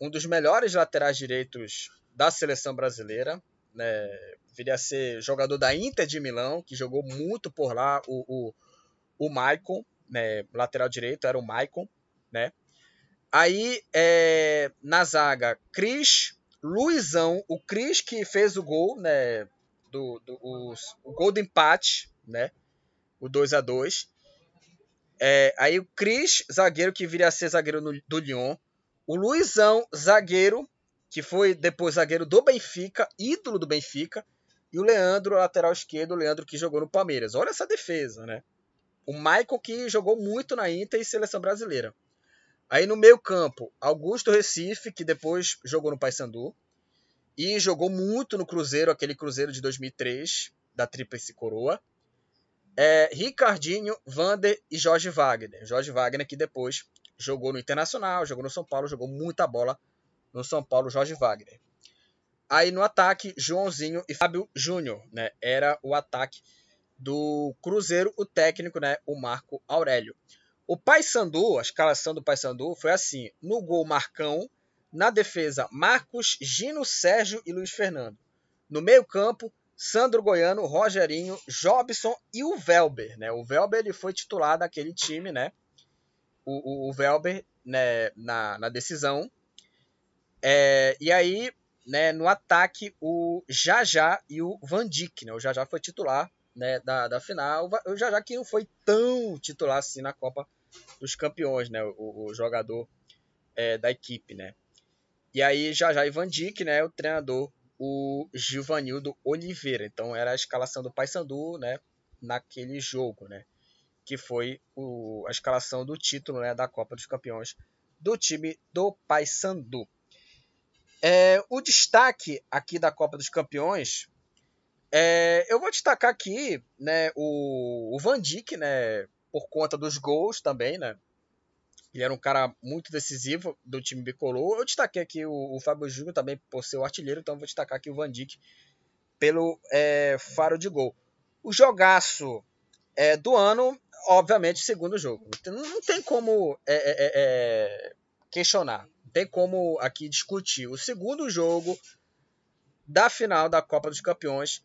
um dos melhores laterais direitos da seleção brasileira. Né? Viria a ser jogador da Inter de Milão, que jogou muito por lá, o, o, o Maicon, né? lateral direito era o Maicon. Né? Aí, é, na zaga, Cris, Luizão, o Cris que fez o gol, né? Do, do o gol do empate né? O 2 a 2 é, Aí o Cris, zagueiro, que viria a ser zagueiro no, do Lyon. O Luizão, zagueiro, que foi depois zagueiro do Benfica, ídolo do Benfica. E o Leandro, lateral esquerdo, o Leandro que jogou no Palmeiras. Olha essa defesa, né? O Michael que jogou muito na Inter e seleção brasileira. Aí no meio campo, Augusto Recife, que depois jogou no Paysandu. E jogou muito no Cruzeiro, aquele Cruzeiro de 2003, da Tríplice Coroa é, Ricardinho, Vander e Jorge Wagner. Jorge Wagner que depois jogou no Internacional, jogou no São Paulo, jogou muita bola no São Paulo, Jorge Wagner. Aí no ataque, Joãozinho e Fábio Júnior, né? Era o ataque do Cruzeiro, o técnico, né? O Marco Aurélio. O Paysandu, a escalação do Paysandu foi assim: no gol Marcão, na defesa Marcos, Gino, Sérgio e Luiz Fernando. No meio-campo, Sandro Goiano, Rogerinho, Jobson e o Velber, né? O Velber ele foi titular daquele time, né? O, o, o Velber né, na, na decisão. É, e aí, né, no ataque, o Jajá e o Van Dijk, né? O Jajá foi titular né, da, da final. O Jajá que não foi tão titular assim na Copa dos Campeões, né? O, o jogador é, da equipe, né? E aí, Jajá e Van Dijk, né? O treinador o Givanildo Oliveira. Então era a escalação do Paysandu, né, naquele jogo, né? que foi o, a escalação do título né, da Copa dos Campeões do time do Paysandu. É, o destaque aqui da Copa dos Campeões, é, eu vou destacar aqui né, o, o Van Dijk, né, por conta dos gols também, né? Ele era um cara muito decisivo do time bicolor. Eu destaquei aqui o, o Fábio Júnior também por ser o artilheiro, então vou destacar aqui o Van Dijk pelo é, faro de gol. O jogaço é, do ano, obviamente, segundo jogo. Não, não tem como é, é, é, é, questionar, não tem como aqui discutir. O segundo jogo da final da Copa dos Campeões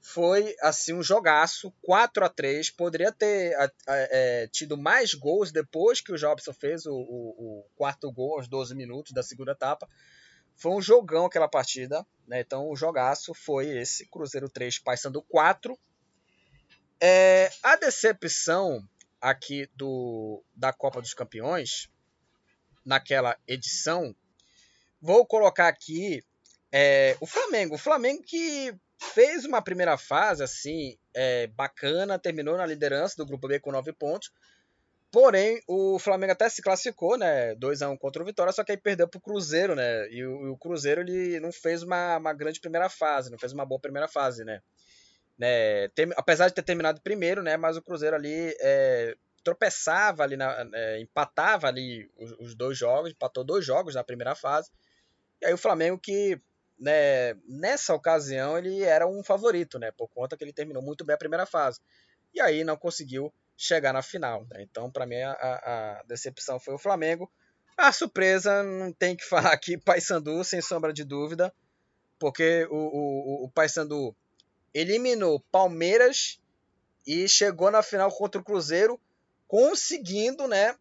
foi assim um jogaço 4 a 3 poderia ter é, tido mais gols depois que o Jobson fez o, o, o, quarto gol aos 12 minutos da segunda etapa. Foi um jogão aquela partida né? então o jogaço foi esse Cruzeiro 3 Paysandu 4 é, a decepção aqui do da Copa dos Campeões naquela edição vou colocar aqui é, o Flamengo. O Flamengo que fez uma primeira fase assim é, bacana, terminou na liderança do grupo B com 9 pontos. Porém, o Flamengo até se classificou, né? 2 a 1 contra o Vitória, só que aí perdeu pro Cruzeiro, né? E o, o Cruzeiro ele não fez uma, uma, grande primeira fase, não fez uma boa primeira fase, né? né? Tem, apesar de ter terminado primeiro, né? Mas o Cruzeiro ali é, tropeçava ali, na, é, empatava ali os, os, dois jogos, empatou dois jogos na primeira fase. E aí o Flamengo que né, nessa ocasião ele era um favorito, né, por conta que ele terminou muito bem a primeira fase. E aí não conseguiu chegar na final. Né? Então, para mim, a, a, decepção foi o Flamengo. A surpresa, não tem que [laughs] falar aqui, Paysandu, sem sombra de dúvida, porque o, o, o Paysandu eliminou Palmeiras e chegou na final contra o Cruzeiro, conseguindo, né,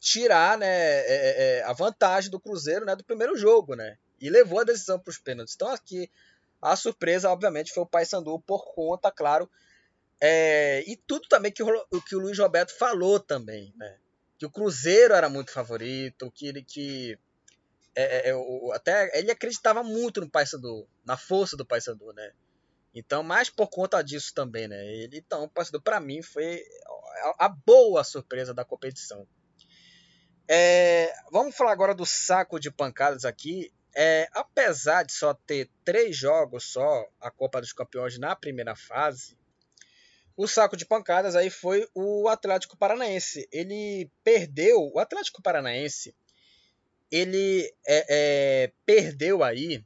tirar, né, é, é, é a vantagem do Cruzeiro, né, do primeiro jogo, né e levou a decisão para os pênaltis. Então aqui a surpresa, obviamente, foi o Paysandu por conta, claro, é, e tudo também que o, que o Luiz Roberto falou também, né? Que o Cruzeiro era muito favorito, que ele que é, é, é até ele acreditava muito no Paysandu, na força do Paysandu, né? Então, mais por conta disso também, né? Ele, então, o Paysandu para mim foi a, a, boa surpresa da competição. É, vamos falar agora do saco de pancadas aqui. É, apesar de só ter três jogos só a Copa dos Campeões na primeira fase, o saco de pancadas aí foi o Atlético Paranaense. Ele perdeu, o Atlético Paranaense, ele é, é, perdeu aí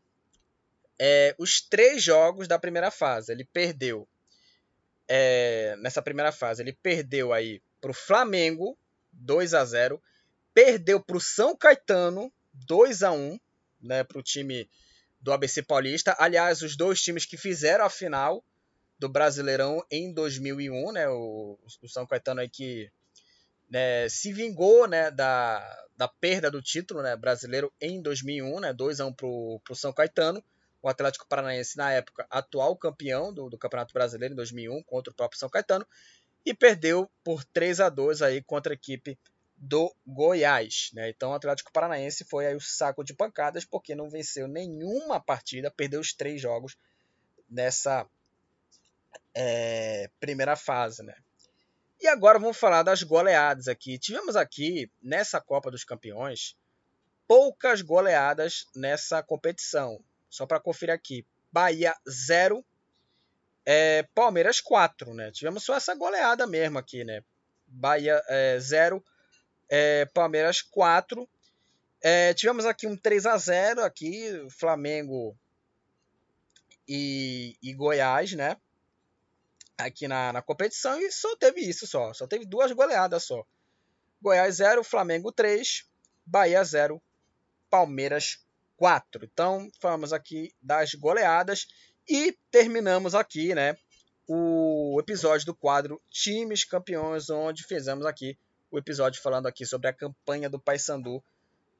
é, os três jogos da primeira fase. Ele perdeu é, nessa primeira fase, ele perdeu aí para o Flamengo 2 a 0, perdeu para o São Caetano 2 a 1 né, para o time do ABC Paulista. Aliás, os dois times que fizeram a final do Brasileirão em 2001, né, o, o São Caetano aí que né, se vingou né, da, da perda do título né, brasileiro em 2001, né, 2 a 1 para o São Caetano. O Atlético Paranaense, na época, atual campeão do, do Campeonato Brasileiro em 2001 contra o próprio São Caetano e perdeu por 3 a 2 aí contra a equipe do Goiás. Né? Então o Atlético Paranaense foi aí o saco de pancadas porque não venceu nenhuma partida, perdeu os três jogos nessa é, primeira fase. Né? E agora vamos falar das goleadas aqui. Tivemos aqui nessa Copa dos Campeões poucas goleadas nessa competição. Só para conferir aqui: Bahia 0, é, Palmeiras 4. Né? Tivemos só essa goleada mesmo aqui. Né? Bahia 0, é, é, Palmeiras 4. É, tivemos aqui um 3 a 0 aqui, Flamengo e, e Goiás, né? Aqui na, na competição e só teve isso só, só teve duas goleadas só. Goiás 0, Flamengo 3, Bahia 0, Palmeiras 4. Então, falamos aqui das goleadas e terminamos aqui, né, o episódio do quadro Times Campeões, onde fizemos aqui o episódio falando aqui sobre a campanha do Paysandu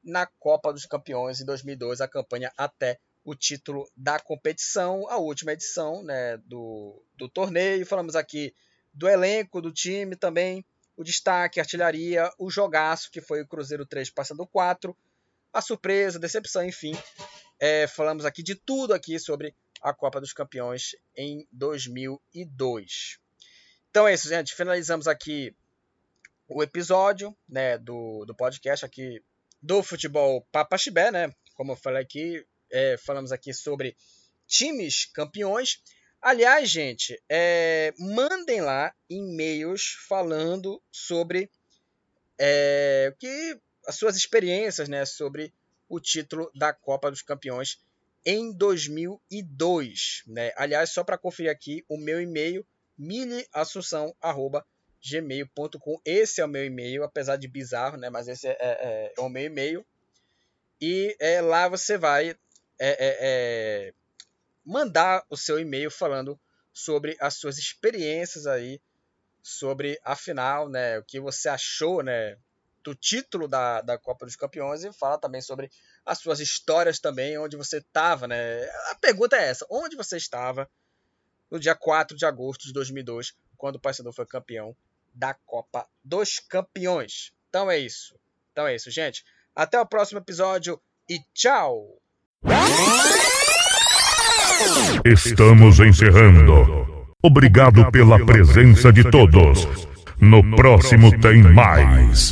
na Copa dos Campeões em 2002, a campanha até o título da competição, a última edição né, do, do torneio. Falamos aqui do elenco do time também, o destaque, a artilharia, o jogaço, que foi o Cruzeiro 3 passando 4, a surpresa, a decepção, enfim. É, falamos aqui de tudo aqui sobre a Copa dos Campeões em 2002. Então é isso, gente. Finalizamos aqui o episódio né, do, do podcast aqui do futebol Papaxibé, né? Como eu falei aqui, é, falamos aqui sobre times campeões. Aliás, gente, é, mandem lá e-mails falando sobre é, que as suas experiências, né, sobre o título da Copa dos Campeões em 2002, né? Aliás, só para conferir aqui o meu e-mail miliassunção@gmail.com. Esse é o meu e-mail, apesar de bizarro, né? Mas esse é, é, é o meu e-mail. E é, lá você vai é, é, é, mandar o seu e-mail falando sobre as suas experiências aí sobre a final, né? O que você achou, né? Do título da, da Copa dos Campeões e fala também sobre as suas histórias também, onde você estava, né? A pergunta é essa: onde você estava no dia 4 de agosto de 2002, quando o Paysandu foi campeão da Copa dos Campeões? Então é isso. Então é isso, gente. Até o próximo episódio e tchau! Estamos encerrando. Obrigado pela presença de todos. No próximo tem mais.